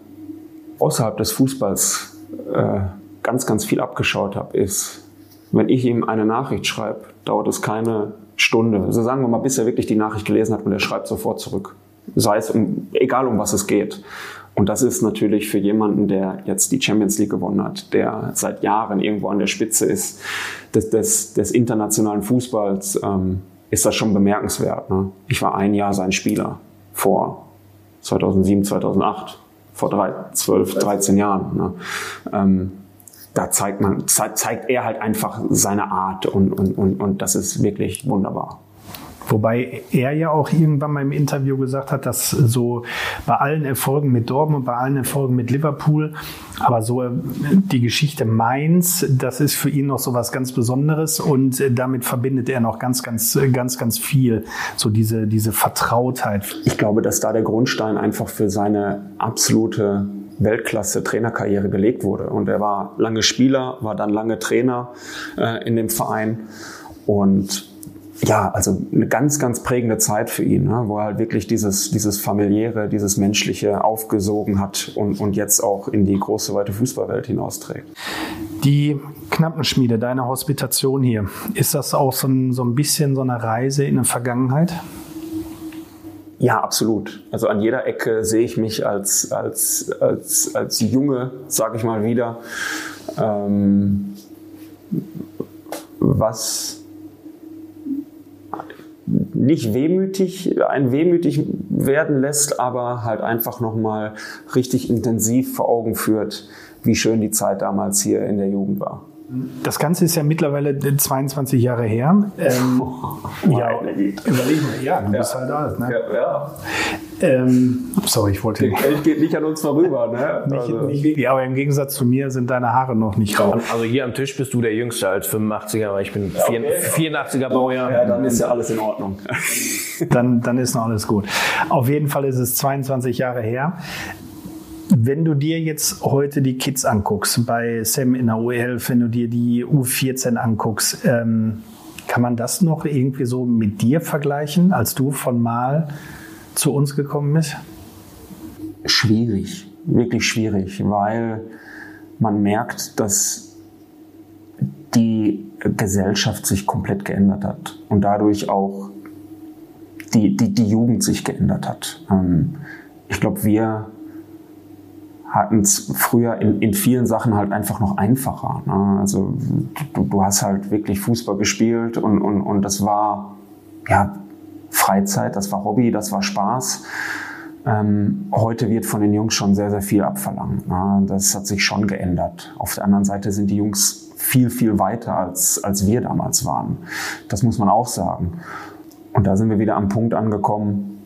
außerhalb des Fußballs äh, ganz, ganz viel abgeschaut habe, ist, wenn ich ihm eine Nachricht schreibe, dauert es keine Stunde. Also sagen wir mal, bis er wirklich die Nachricht gelesen hat und er schreibt sofort zurück. Sei es um, egal um was es geht. Und das ist natürlich für jemanden, der jetzt die Champions League gewonnen hat, der seit Jahren irgendwo an der Spitze ist des, des, des internationalen Fußballs, ähm, ist das schon bemerkenswert. Ne? Ich war ein Jahr sein Spieler vor 2007, 2008 vor drei, 12, 13 Jahren. Ne? Ähm, da zeigt man, zeigt er halt einfach seine Art und, und, und, und das ist wirklich wunderbar. Wobei er ja auch irgendwann mal im Interview gesagt hat, dass so bei allen Erfolgen mit Dortmund, bei allen Erfolgen mit Liverpool, aber so äh, die Geschichte Mainz, das ist für ihn noch so was ganz Besonderes und äh, damit verbindet er noch ganz, ganz, ganz, ganz viel. So diese, diese Vertrautheit. Ich glaube, dass da der Grundstein einfach für seine absolute Weltklasse-Trainerkarriere gelegt wurde. Und er war lange Spieler, war dann lange Trainer äh, in dem Verein und ja, also eine ganz, ganz prägende Zeit für ihn, ne, wo er halt wirklich dieses, dieses familiäre, dieses menschliche aufgesogen hat und, und jetzt auch in die große, weite Fußballwelt hinausträgt. Die Knappenschmiede, deine Hospitation hier, ist das auch so ein, so ein bisschen so eine Reise in der Vergangenheit? Ja, absolut. Also an jeder Ecke sehe ich mich als, als, als, als Junge, sage ich mal wieder, ähm, was nicht wehmütig, ein wehmütig werden lässt, aber halt einfach nochmal richtig intensiv vor Augen führt, wie schön die Zeit damals hier in der Jugend war. Das Ganze ist ja mittlerweile 22 Jahre her. Ähm, ja, überleg mal, ja, du bist halt alt. Ne? Ja, ja. Ähm, sorry, ich wollte. Die Welt geht nicht an uns vorüber, ne? Nicht, Also, nicht wirklich, aber im Gegensatz zu mir sind deine Haare noch nicht raus. Also hier am Tisch bist du der Jüngste als 85er, weil ich bin 84er Baujahr. ja, dann ist ja alles in Ordnung. Dann, dann ist noch alles gut. Auf jeden Fall ist es 22 Jahre her. Wenn du dir jetzt heute die Kids anguckst, bei Sam in der U11, wenn du dir die U14 anguckst, ähm, kann man das noch irgendwie so mit dir vergleichen, als du von Mal zu uns gekommen bist? schwierig, wirklich schwierig, weil man merkt, dass die Gesellschaft sich komplett geändert hat und dadurch auch die, die, die Jugend sich geändert hat. Ähm, ich glaube, wir hatten es früher in, in vielen Sachen halt einfach noch einfacher. Ne? Also du, du hast halt wirklich Fußball gespielt und, und, und das war ja Freizeit, das war Hobby, das war Spaß. Ähm, heute wird von den Jungs schon sehr, sehr viel abverlangt. Ne? Das hat sich schon geändert. Auf der anderen Seite sind die Jungs viel, viel weiter, als, als wir damals waren. Das muss man auch sagen. Und da sind wir wieder am Punkt angekommen,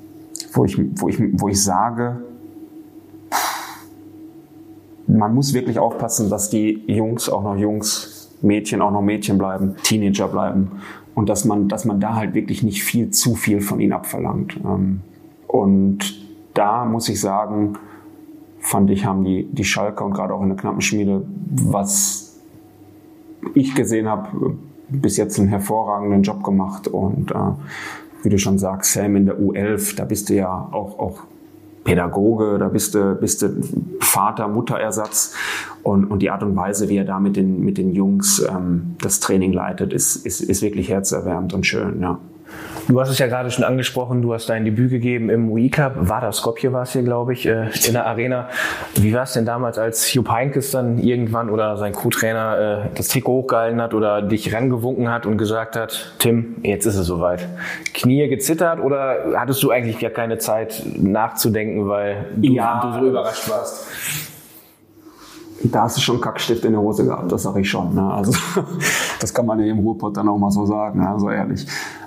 wo ich, wo ich, wo ich sage, man muss wirklich aufpassen, dass die Jungs auch noch Jungs, Mädchen auch noch Mädchen bleiben, Teenager bleiben. Und dass man, dass man da halt wirklich nicht viel zu viel von ihnen abverlangt. Ähm, Und da muss ich sagen, fand ich, haben die, die Schalker und gerade auch in der Knappenschmiede, was ich gesehen habe, bis jetzt einen hervorragenden Job gemacht. Und äh, wie du schon sagst, Sam in der U11, da bist du ja auch, auch Pädagoge, da bist du, bist du Vater, Mutterersatz. Und, und die Art und Weise, wie er da mit den, mit den Jungs ähm, das Training leitet, ist, ist, ist wirklich herzerwärmend und schön, ja. Du hast es ja gerade schon angesprochen, du hast dein Debüt gegeben im UI Cup. Vardar Skopje war es hier, glaube ich, äh, in der Arena. Wie war es denn damals, als Jupp Heynckes dann irgendwann oder sein Co-Trainer äh, das Trikot hochgehalten hat oder dich rangewunken hat und gesagt hat, Tim, jetzt ist es soweit. Knie gezittert oder hattest du eigentlich gar keine Zeit nachzudenken, weil du, Ja. du so überrascht warst? Da hast du schon Kackstift in der Hose gehabt, das sage ich schon. Ne? Also das kann man ja im Ruhrpott dann auch mal so sagen, ne? so ehrlich.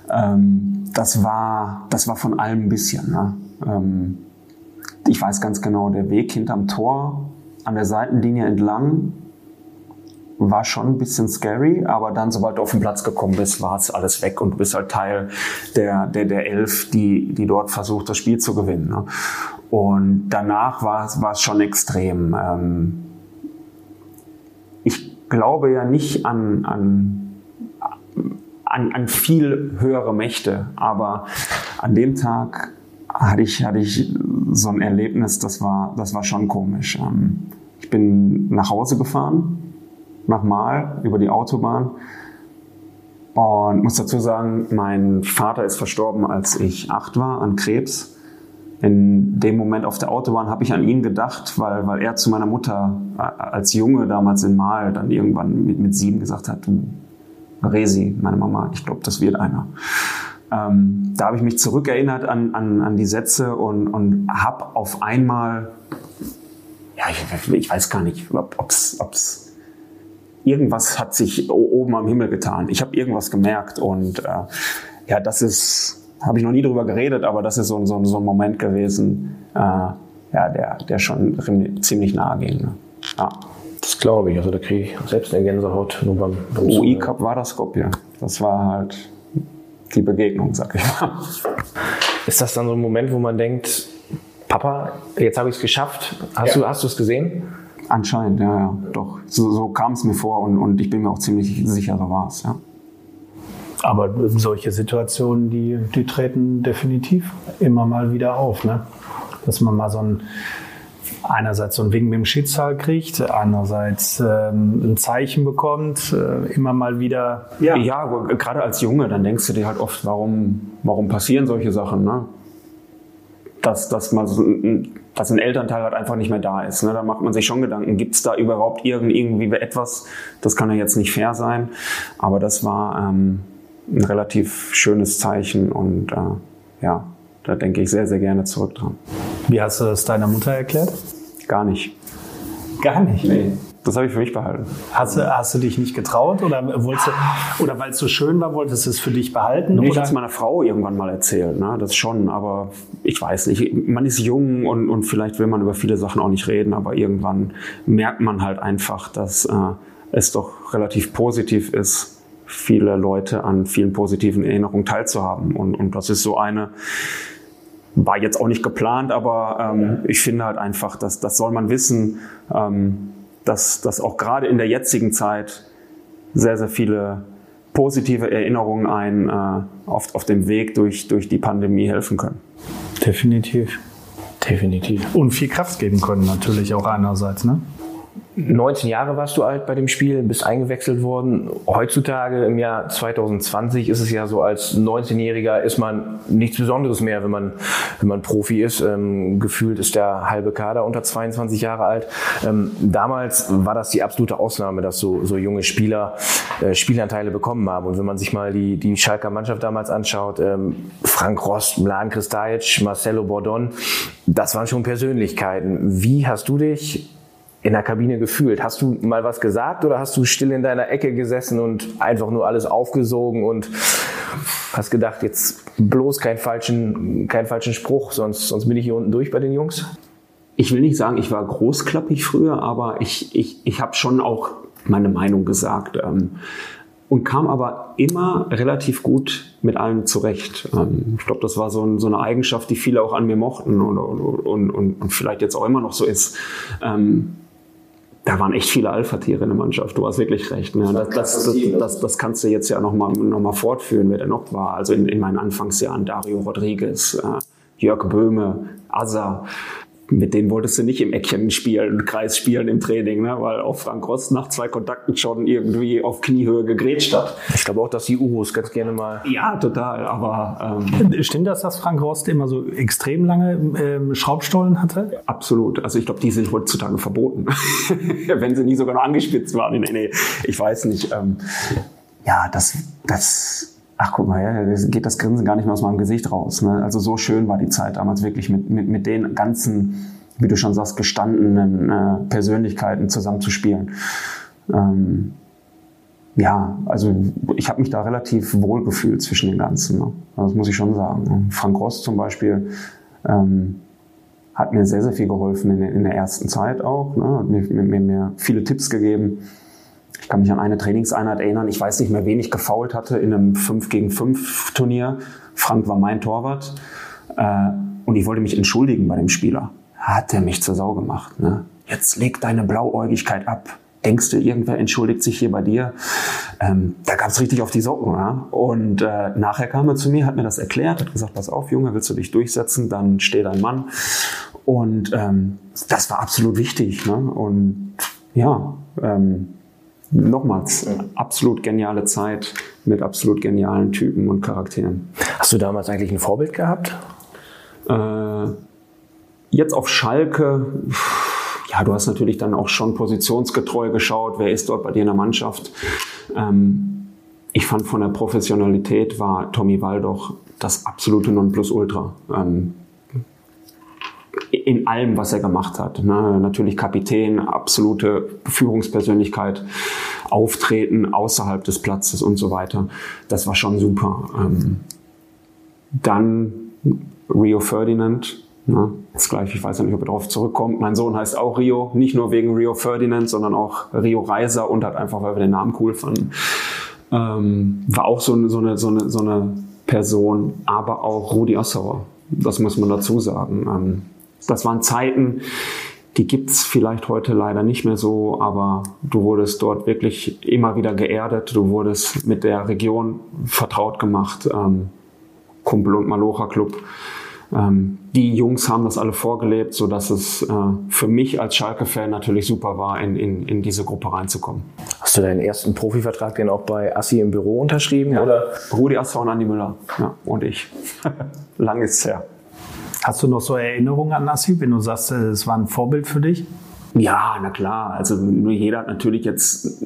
Ähm, das war, das war von allem ein bisschen. Ne? Ähm, ich weiß ganz genau, der Weg hinterm Tor an der Seitenlinie entlang war schon ein bisschen scary, aber dann, sobald du auf den Platz gekommen bist, war es alles weg und du bist halt Teil der, der, der Elf, die, die dort versucht, das Spiel zu gewinnen. Ne? Und danach war es, schon extrem. Ähm, glaube ja nicht an, an, an, an viel höhere Mächte, aber an dem Tag hatte ich, hatte ich so ein Erlebnis, das war, das war schon komisch. Ähm, Ich bin nach Hause gefahren, nach Mal, über die Autobahn und muss dazu sagen, mein Vater ist verstorben, als ich acht war, an Krebs. In dem Moment auf der Autobahn habe ich an ihn gedacht, weil, weil er zu meiner Mutter äh, als Junge damals in Mal dann irgendwann mit, mit sieben gesagt hat, du, Resi, meine Mama, ich glaube, das wird einer. Ähm, da habe ich mich zurückerinnert an, an, an die Sätze und, und habe auf einmal, ja, ich, ich weiß gar nicht, ob es irgendwas hat sich oben am Himmel getan. Ich habe irgendwas gemerkt und äh, ja, das ist, habe ich noch nie drüber geredet, aber das ist so, so, so ein Moment gewesen, äh, ja, der, der schon ziemlich nahe ging. Ne? Ja. Das glaube ich. Also da kriege ich selbst eine Gänsehaut nur beim, beim UI. Cup war das Skopje. Das war halt die Begegnung, sag ich mal. Ist das dann so ein Moment, wo man denkt, Papa, jetzt habe ich es geschafft. Hast du hast du es gesehen? Anscheinend, ja, ja, doch. So, so kam es mir vor und, und ich bin mir auch ziemlich sicher, so war es, ja. Aber solche Situationen, die, die treten definitiv immer mal wieder auf. Ne? Dass man mal so ein, einerseits so ein Wink mit dem Schicksal kriegt, andererseits ähm, ein Zeichen bekommt, äh, immer mal wieder. Ja. ja, gerade als Junge, dann denkst du dir halt oft, warum, warum passieren solche Sachen? Ne? Dass, dass, man so ein, dass ein Elternteil halt einfach nicht mehr da ist. Ne? Da macht man sich schon Gedanken, gibt es da überhaupt irgendwie etwas? Das kann ja jetzt nicht fair sein. Aber das war ähm, ein relativ schönes Zeichen und äh, ja, da denke ich sehr, sehr gerne zurück dran. Wie hast du das deiner Mutter erklärt? Gar nicht. Gar nicht? Nee. Das habe ich für mich behalten. Hast du, hast du dich nicht getraut oder wolltest du, oder weil es so schön war, wolltest du es für dich behalten? Nee, oder? ich habe es meiner Frau irgendwann mal erzählt, ne? das schon, aber ich weiß nicht. Man ist jung und, und vielleicht will man über viele Sachen auch nicht reden, aber irgendwann merkt man halt einfach, dass äh, es doch relativ positiv ist, viele Leute an vielen positiven Erinnerungen teilzuhaben. Und, und das ist so eine, war jetzt auch nicht geplant, aber ähm, ich finde halt einfach, dass das soll man wissen, ähm, dass, dass auch gerade in der jetzigen Zeit sehr, sehr viele positive Erinnerungen ein äh, auf, auf dem Weg durch, durch die Pandemie helfen können. Definitiv. Definitiv. Und viel Kraft geben können natürlich auch einerseits, ne? 19 Jahre warst du alt bei dem Spiel, bist eingewechselt worden. Heutzutage im Jahr 2020 ist es ja so, als 19-Jähriger ist man nichts Besonderes mehr, wenn man, wenn man Profi ist. Ähm, gefühlt ist der halbe Kader unter 22 Jahre alt. Ähm, damals war das die absolute Ausnahme, dass so, so junge Spieler äh, Spielanteile bekommen haben. Und wenn man sich mal die, die Schalker Mannschaft damals anschaut, ähm, Frank Rost, Mladen Kristajic, Marcelo Bordon, das waren schon Persönlichkeiten. Wie hast du dich in der Kabine gefühlt? Hast du mal was gesagt oder hast du still in deiner Ecke gesessen und einfach nur alles aufgesogen und hast gedacht, jetzt bloß keinen falschen, keinen falschen Spruch, sonst, sonst bin ich hier unten durch bei den Jungs? Ich will nicht sagen, ich war großklappig früher, aber ich, ich, ich habe schon auch meine Meinung gesagt. Ähm, und kam aber immer relativ gut mit allem zurecht. Ähm, ich glaube, das war so, ein, so, eine Eigenschaft, die viele auch an mir mochten und, und, und, und vielleicht jetzt auch immer noch so ist. Ähm, da waren echt viele Alpha-Tiere in der Mannschaft. Du hast wirklich recht. Ne? Das, das, das, das, das kannst du jetzt ja nochmal noch mal fortführen, wer da noch war. Also in, in meinen Anfangsjahren Dario Rodriguez, äh, Jörg Böhme, Asa, mit denen wolltest du nicht im Eckchen spielen, Kreis spielen im Training, ne? weil auch Frank Rost nach zwei Kontakten schon irgendwie auf Kniehöhe gegrätscht hat. Ich glaube auch, dass die Uros ganz gerne mal. Ja, total. Aber ähm, stimmt das, dass Frank Rost immer so extrem lange ähm, Schraubstollen hatte? Absolut. Also ich glaube, die sind heutzutage verboten, wenn sie nie sogar noch angespitzt waren. Nee, nee, ich weiß nicht. Ähm, ja, das, das ach guck mal, ja, geht das Grinsen gar nicht mehr aus meinem Gesicht raus. Ne? Also so schön war die Zeit damals wirklich mit, mit, mit den ganzen, wie du schon sagst, gestandenen äh, Persönlichkeiten zusammenzuspielen. Ähm, ja, also ich habe mich da relativ wohl gefühlt zwischen den ganzen. Ne? Das muss ich schon sagen. Frank Ross zum Beispiel ähm, hat mir sehr, sehr viel geholfen in der, in der ersten Zeit auch. Ne? Hat mir, mir, mir viele Tipps gegeben ich kann mich an eine Trainingseinheit erinnern. Ich weiß nicht mehr, wen ich gefault hatte in einem 5 gegen 5 Turnier. Frank war mein Torwart. Äh, und ich wollte mich entschuldigen bei dem Spieler. Hat er mich zur Sau gemacht. Ne? Jetzt leg deine Blauäugigkeit ab. Denkst du, irgendwer entschuldigt sich hier bei dir? Ähm, da gab es richtig auf die Socken. Ja? Und äh, nachher kam er zu mir, hat mir das erklärt, hat gesagt, pass auf, Junge, willst du dich durchsetzen, dann steh dein Mann. Und ähm, das war absolut wichtig. Ne? Und ja, ähm, nochmals, absolut geniale Zeit mit absolut genialen Typen und Charakteren. Hast du damals eigentlich ein Vorbild gehabt? Äh, jetzt auf Schalke, ja, du hast natürlich dann auch schon positionsgetreu geschaut, wer ist dort bei dir in der Mannschaft. Ähm, ich fand von der Professionalität war Tommy Waldoch das absolute Nonplusultra. Ähm, in allem, was er gemacht hat. Ne? Natürlich Kapitän, absolute Führungspersönlichkeit, Auftreten außerhalb des Platzes und so weiter. Das war schon super. Ähm, dann Rio Ferdinand. Ne? Das gleiche, ich weiß ja nicht, ob er darauf zurückkommt. Mein Sohn heißt auch Rio, nicht nur wegen Rio Ferdinand, sondern auch Rio Reiser und halt einfach, weil wir den Namen cool fanden. Ähm, war auch so eine, so, eine, so, eine, so eine Person, aber auch Rudi Assauer. Das muss man dazu sagen. Ähm, das waren Zeiten, die gibt's vielleicht heute leider nicht mehr so, aber du wurdest dort wirklich immer wieder geerdet, du wurdest mit der Region vertraut gemacht, ähm, Kumpel und Malocha Club. Ähm, die Jungs haben das alle vorgelebt, so dass es äh, für mich als Schalke-Fan natürlich super war, in, in, in diese Gruppe reinzukommen. Hast du deinen ersten Profivertrag denn auch bei Assi im Büro unterschrieben? Ja. Oder? Rudi Asser und Andi Müller ja, und ich. Lang ist's her. Hast du noch so Erinnerungen an Assi, wenn du sagst, es war ein Vorbild für dich? Ja, na klar. Also nur jeder hat natürlich jetzt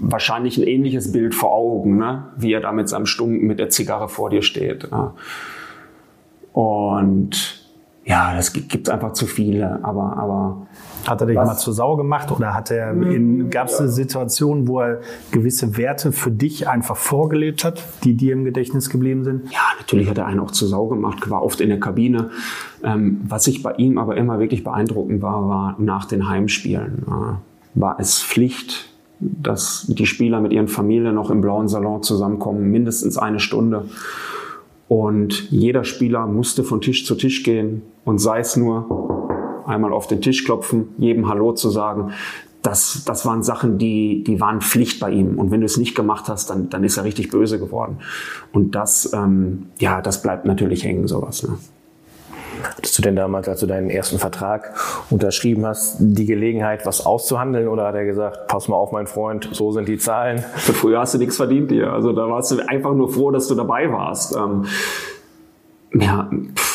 wahrscheinlich ein ähnliches Bild vor Augen, ne? wie er da mit seinem Stunk mit der Zigarre vor dir steht. Ja. Und ja, das gibt es einfach zu viele. Aber, aber hat er dich Was? mal zur Sau gemacht oder hat er gab es eine Situation, wo er gewisse Werte für dich einfach vorgelebt hat, die dir im Gedächtnis geblieben sind? Ja, natürlich hat er einen auch zur Sau gemacht, war oft in der Kabine. Ähm, was ich bei ihm aber immer wirklich beeindruckend war, war nach den Heimspielen. Äh, war es Pflicht, dass die Spieler mit ihren Familien noch im blauen Salon zusammenkommen, mindestens eine Stunde. Und jeder Spieler musste von Tisch zu Tisch gehen und sei es nur einmal auf den Tisch klopfen, jedem Hallo zu sagen. Das, das waren Sachen, die, die waren Pflicht bei ihm. Und wenn du es nicht gemacht hast, dann, dann ist er richtig böse geworden. Und das, ähm, ja, das bleibt natürlich hängen, sowas. Ne? Hattest du denn damals, als du deinen ersten Vertrag unterschrieben hast, die Gelegenheit, was auszuhandeln? Oder hat er gesagt, pass mal auf, mein Freund, so sind die Zahlen? Früher hast du nichts verdient dir. Also da warst du einfach nur froh, dass du dabei warst. Ähm, ja, pff,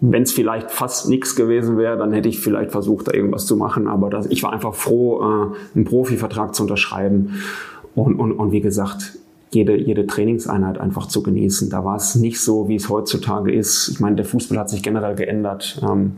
wenn es vielleicht fast nichts gewesen wäre, dann hätte ich vielleicht versucht, da irgendwas zu machen. Aber das, ich war einfach froh, äh, einen Profivertrag zu unterschreiben. Und, und, und wie gesagt, jede, jede Trainingseinheit einfach zu genießen. Da war es nicht so, wie es heutzutage ist. Ich meine, der Fußball hat sich generell geändert. Ähm,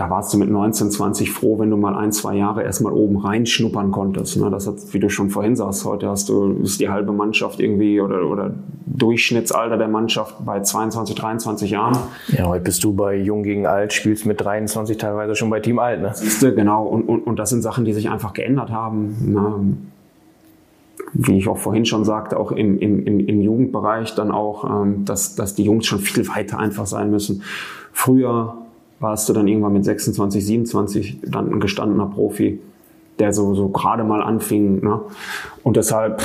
da warst du mit 19, 20 froh, wenn du mal ein, zwei Jahre erstmal oben reinschnuppern konntest. Ne? Das hat, wie du schon vorhin sagst, heute hast du, ist die halbe Mannschaft irgendwie oder, oder Durchschnittsalter der Mannschaft bei 22, 23 Jahren. Ja, heute bist du bei Jung gegen Alt, spielst mit 23 teilweise schon bei Team Alt, ne? Siehste, genau. Und, und, und das sind Sachen, die sich einfach geändert haben. Ne? Wie ich auch vorhin schon sagte, auch im, im, im Jugendbereich dann auch, ähm, dass, dass die Jungs schon viel weiter einfach sein müssen. Früher warst du dann irgendwann mit 26, 27 dann ein gestandener Profi, der so, so gerade mal anfing. Ne? Und deshalb,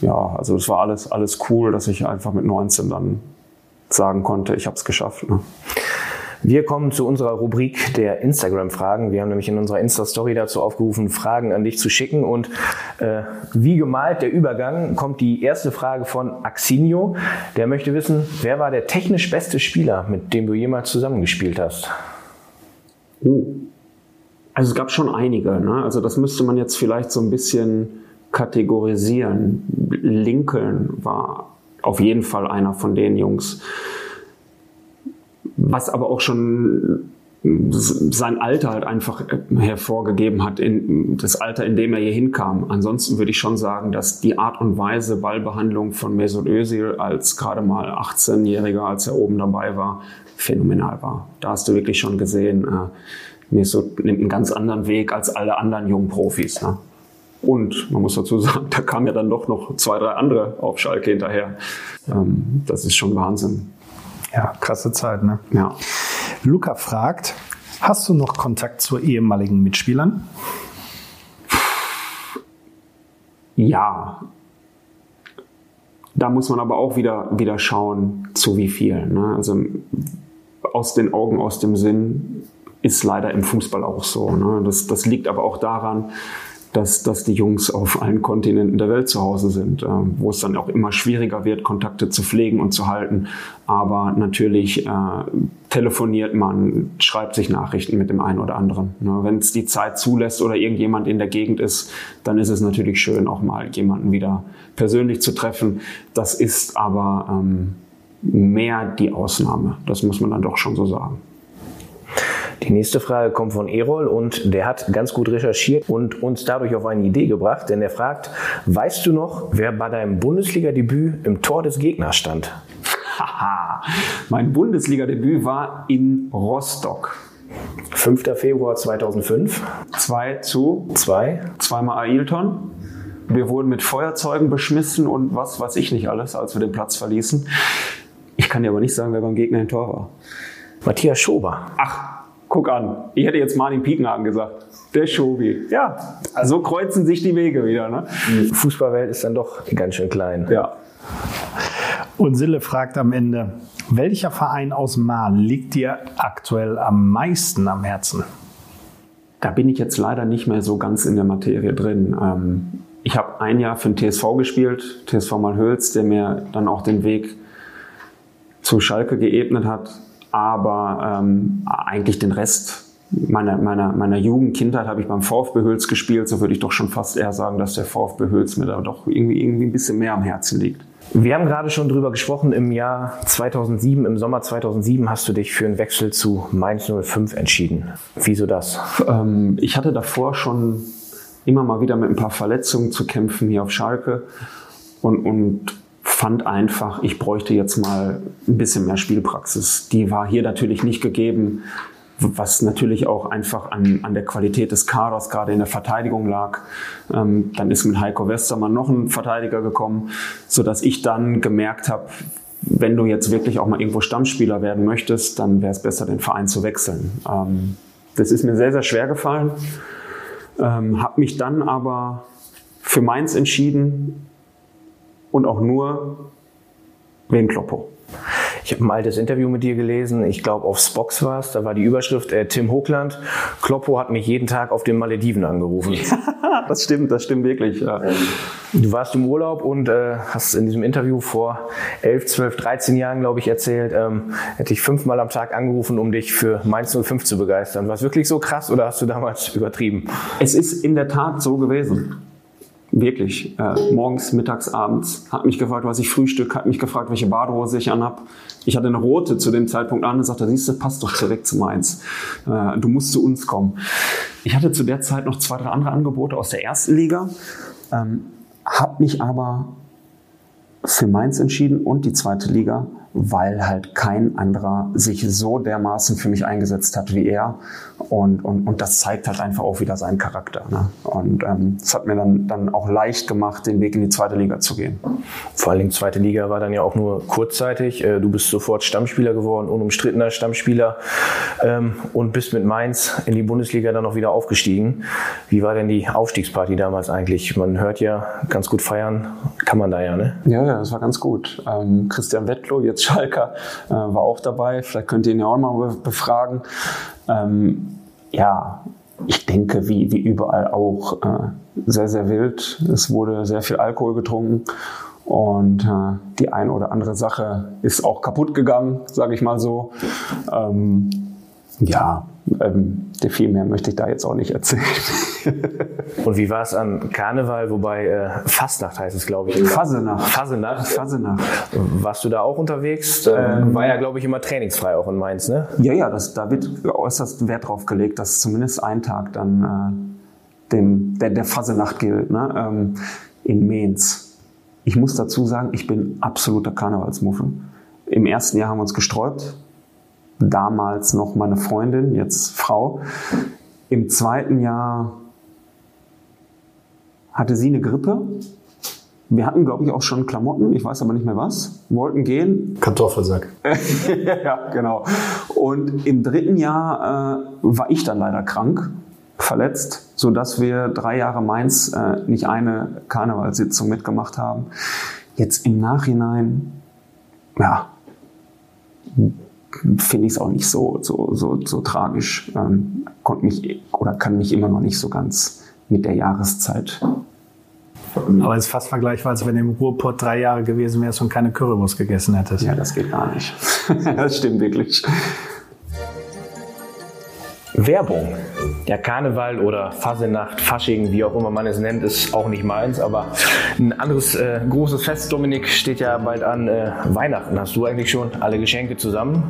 ja, also es war alles, alles cool, dass ich einfach mit 19 dann sagen konnte, ich habe es geschafft. Ne? Wir kommen zu unserer Rubrik der Instagram-Fragen. Wir haben nämlich in unserer Insta-Story dazu aufgerufen, Fragen an dich zu schicken. Und äh, wie gemalt der Übergang kommt die erste Frage von Axinio. Der möchte wissen, wer war der technisch beste Spieler, mit dem du jemals zusammengespielt hast? Oh. Also es gab schon einige. Ne? Also das müsste man jetzt vielleicht so ein bisschen kategorisieren. Lincoln war auf jeden Fall einer von den Jungs was aber auch schon sein Alter halt einfach hervorgegeben hat, in das Alter, in dem er hier hinkam. Ansonsten würde ich schon sagen, dass die Art und Weise Ballbehandlung von Mesut Özil als gerade mal 18-Jähriger, als er oben dabei war, phänomenal war. Da hast du wirklich schon gesehen, äh, Mesut nimmt einen ganz anderen Weg als alle anderen jungen Profis. Ne? Und man muss dazu sagen, da kamen ja dann doch noch zwei, drei andere auf Schalke hinterher. Ähm, das ist schon Wahnsinn. Ja, krasse Zeit, ne? Ja. Luca fragt, hast du noch Kontakt zu ehemaligen Mitspielern? Ja. Da muss man aber auch wieder, wieder schauen, zu wie viel. Ne? Also aus den Augen, aus dem Sinn ist leider im Fußball auch so. Ne? Das, das liegt aber auch daran, dass, dass die Jungs auf allen Kontinenten der Welt zu Hause sind, äh, wo es dann auch immer schwieriger wird, Kontakte zu pflegen und zu halten. Aber natürlich äh, telefoniert man, schreibt sich Nachrichten mit dem einen oder anderen. Ne? Wenn es die Zeit zulässt oder irgendjemand in der Gegend ist, dann ist es natürlich schön, auch mal jemanden wieder persönlich zu treffen. Das ist aber ähm, mehr die Ausnahme. Das muss man dann doch schon so sagen. Die nächste Frage kommt von Erol und der hat ganz gut recherchiert und uns dadurch auf eine Idee gebracht, denn er fragt, weißt du noch, wer bei deinem Bundesliga-Debüt im Tor des Gegners stand? Haha, mein Bundesliga-Debüt war in Rostock. 5. Februar 2005. 2 zu 2. Zweimal Ailton. Wir wurden mit Feuerzeugen beschmissen und was weiß ich nicht alles, als wir den Platz verließen. Ich kann dir aber nicht sagen, wer beim Gegner im Tor war. Matthias Schober. Ach, guck an. Ich hätte jetzt Martin Piekenhagen gesagt. Der Schobi. Ja, also so kreuzen sich die Wege wieder. Ne? Die Fußballwelt ist dann doch ganz schön klein. Ja. Und Sille fragt am Ende, welcher Verein aus Mahl liegt dir aktuell am meisten am Herzen? Da bin ich jetzt leider nicht mehr so ganz in der Materie drin. Ähm, ich habe ein Jahr für den TSV gespielt, TSV Malhöls, der mir dann auch den Weg zu Schalke geebnet hat. Aber ähm, eigentlich den Rest meiner, meiner, meiner Jugend, Kindheit habe ich beim VfB Hüls gespielt. So würde ich doch schon fast eher sagen, dass der VfB Hüls mir da doch irgendwie, irgendwie ein bisschen mehr am Herzen liegt. Wir haben gerade schon drüber gesprochen, im Jahr 2007, im Sommer 2007 hast du dich für einen Wechsel zu Mainz 05 entschieden. Wieso das? Ähm, ich hatte davor schon immer mal wieder mit ein paar Verletzungen zu kämpfen hier auf Schalke und, und fand einfach, ich bräuchte jetzt mal ein bisschen mehr Spielpraxis. Die war hier natürlich nicht gegeben was natürlich auch einfach an, an der Qualität des Kaders gerade in der Verteidigung lag. Ähm, dann ist mit Heiko Westermann noch ein Verteidiger gekommen, so dass ich dann gemerkt habe, wenn du jetzt wirklich auch mal irgendwo Stammspieler werden möchtest, dann wäre es besser, den Verein zu wechseln. Ähm, das ist mir sehr, sehr schwer gefallen. Ähm, habe mich dann aber für Mainz entschieden und auch nur wegen Kloppo. Ich habe ein altes Interview mit dir gelesen, ich glaube auf Spox war es, da war die Überschrift äh, Tim Hochland, Kloppo hat mich jeden Tag auf den Malediven angerufen. Ja, das stimmt, das stimmt wirklich. Ja. Du warst im Urlaub und äh, hast in diesem Interview vor 11, 12, 13 Jahren, glaube ich, erzählt, ähm, hätte ich fünfmal am Tag angerufen, um dich für Mainz 05 zu begeistern. War es wirklich so krass oder hast du damals übertrieben? Es ist in der Tat so gewesen. Wirklich. Äh, morgens, mittags, abends. Hat mich gefragt, was ich frühstück, hat mich gefragt, welche Badehose ich anhab. Ich hatte eine rote zu dem Zeitpunkt an und sagte, siehst du, passt doch direkt zu Mainz. Äh, du musst zu uns kommen. Ich hatte zu der Zeit noch zwei, drei andere Angebote aus der ersten Liga, ähm, habe mich aber für Mainz entschieden und die zweite Liga, weil halt kein anderer sich so dermaßen für mich eingesetzt hat wie er. Und, und, und das zeigt halt einfach auch wieder seinen Charakter. Ne? Und ähm, das hat mir dann, dann auch leicht gemacht, den Weg in die zweite Liga zu gehen. Vor allem zweite Liga war dann ja auch nur kurzzeitig. Äh, du bist sofort Stammspieler geworden, unumstrittener Stammspieler ähm, und bist mit Mainz in die Bundesliga dann auch wieder aufgestiegen. Wie war denn die Aufstiegsparty damals eigentlich? Man hört ja, ganz gut feiern kann man da ja, ne? Ja, ja, das war ganz gut. Ähm, Christian Wettlow, jetzt Schalker, äh, war auch dabei. Vielleicht könnt ihr ihn ja auch mal befragen. Ähm, ja, ich denke, wie, wie überall auch, äh, sehr, sehr wild. Es wurde sehr viel Alkohol getrunken. Und äh, die eine oder andere Sache ist auch kaputt gegangen, sage ich mal so. Ähm, ja, ähm, viel mehr möchte ich da jetzt auch nicht erzählen. Und wie war es an Karneval, wobei äh, Fastnacht heißt es, glaube ich. Fasenacht. Fasenacht. Fasenacht. Warst du da auch unterwegs? Ähm, war ja, glaube ich, immer trainingsfrei auch in Mainz, ne? Ja, ja, das, da wird äußerst Wert drauf gelegt, dass zumindest ein Tag dann äh, dem, der, der Fasenacht gilt, ne? Ähm, in Mainz. Ich muss dazu sagen, ich bin absoluter Karnevalsmuffel. Im ersten Jahr haben wir uns gesträubt, damals noch meine Freundin, jetzt Frau. Im zweiten Jahr hatte sie eine Grippe. Wir hatten, glaube ich, auch schon Klamotten, ich weiß aber nicht mehr was, wollten gehen. Kartoffelsack. ja, genau. Und im dritten Jahr äh, war ich dann leider krank, verletzt, sodass wir drei Jahre Mainz äh, nicht eine Karnevalssitzung mitgemacht haben. Jetzt im Nachhinein, ja, finde ich es auch nicht so, so, so, so tragisch. Ähm, konnte mich oder kann mich immer noch nicht so ganz mit der Jahreszeit. Aber es ist fast vergleichbar, als wenn du im Ruhrpott drei Jahre gewesen wärst und keine Currywurst gegessen hättest. Ja, das geht gar nicht. das stimmt wirklich. Werbung. Der Karneval oder Fasenacht, Fasching, wie auch immer man es nennt, ist auch nicht meins. Aber ein anderes äh, großes Fest, Dominik, steht ja bald an. Äh, Weihnachten. Hast du eigentlich schon alle Geschenke zusammen?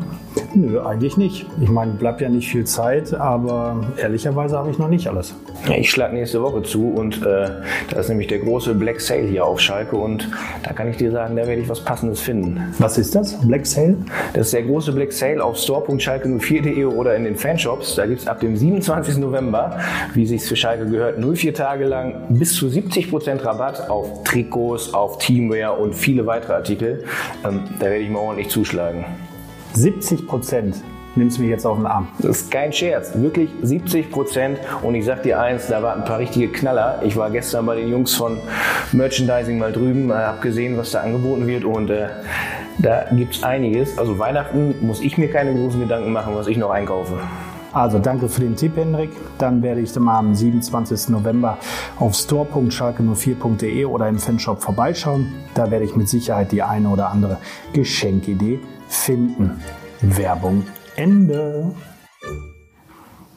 Nö, eigentlich nicht. Ich meine, bleibt ja nicht viel Zeit, aber ehrlicherweise habe ich noch nicht alles. Ja, ich schlage nächste Woche zu und äh, da ist nämlich der große Black Sale hier auf Schalke und da kann ich dir sagen, da werde ich was Passendes finden. Was ist das? Black Sale? Das ist der große Black Sale auf store.schalke04.de oder in den Fanshops. Da gibt es ab dem 27. November, wie sich für Schalke gehört, 04 Tage lang bis zu 70% Rabatt auf Trikots, auf Teamwear und viele weitere Artikel. Ähm, da werde ich mir ordentlich zuschlagen. 70 Prozent. nimmst mich jetzt auf den Arm. Das ist kein Scherz. Wirklich 70 Prozent. Und ich sag dir eins, da waren ein paar richtige Knaller. Ich war gestern bei den Jungs von Merchandising mal drüben, äh, hab gesehen, was da angeboten wird und äh, da gibt's einiges. Also Weihnachten muss ich mir keine großen Gedanken machen, was ich noch einkaufe. Also danke für den Tipp, Hendrik. Dann werde ich dann mal am 27. November auf store.schalke04.de oder im Fanshop vorbeischauen. Da werde ich mit Sicherheit die eine oder andere Geschenkidee finden. Werbung Ende.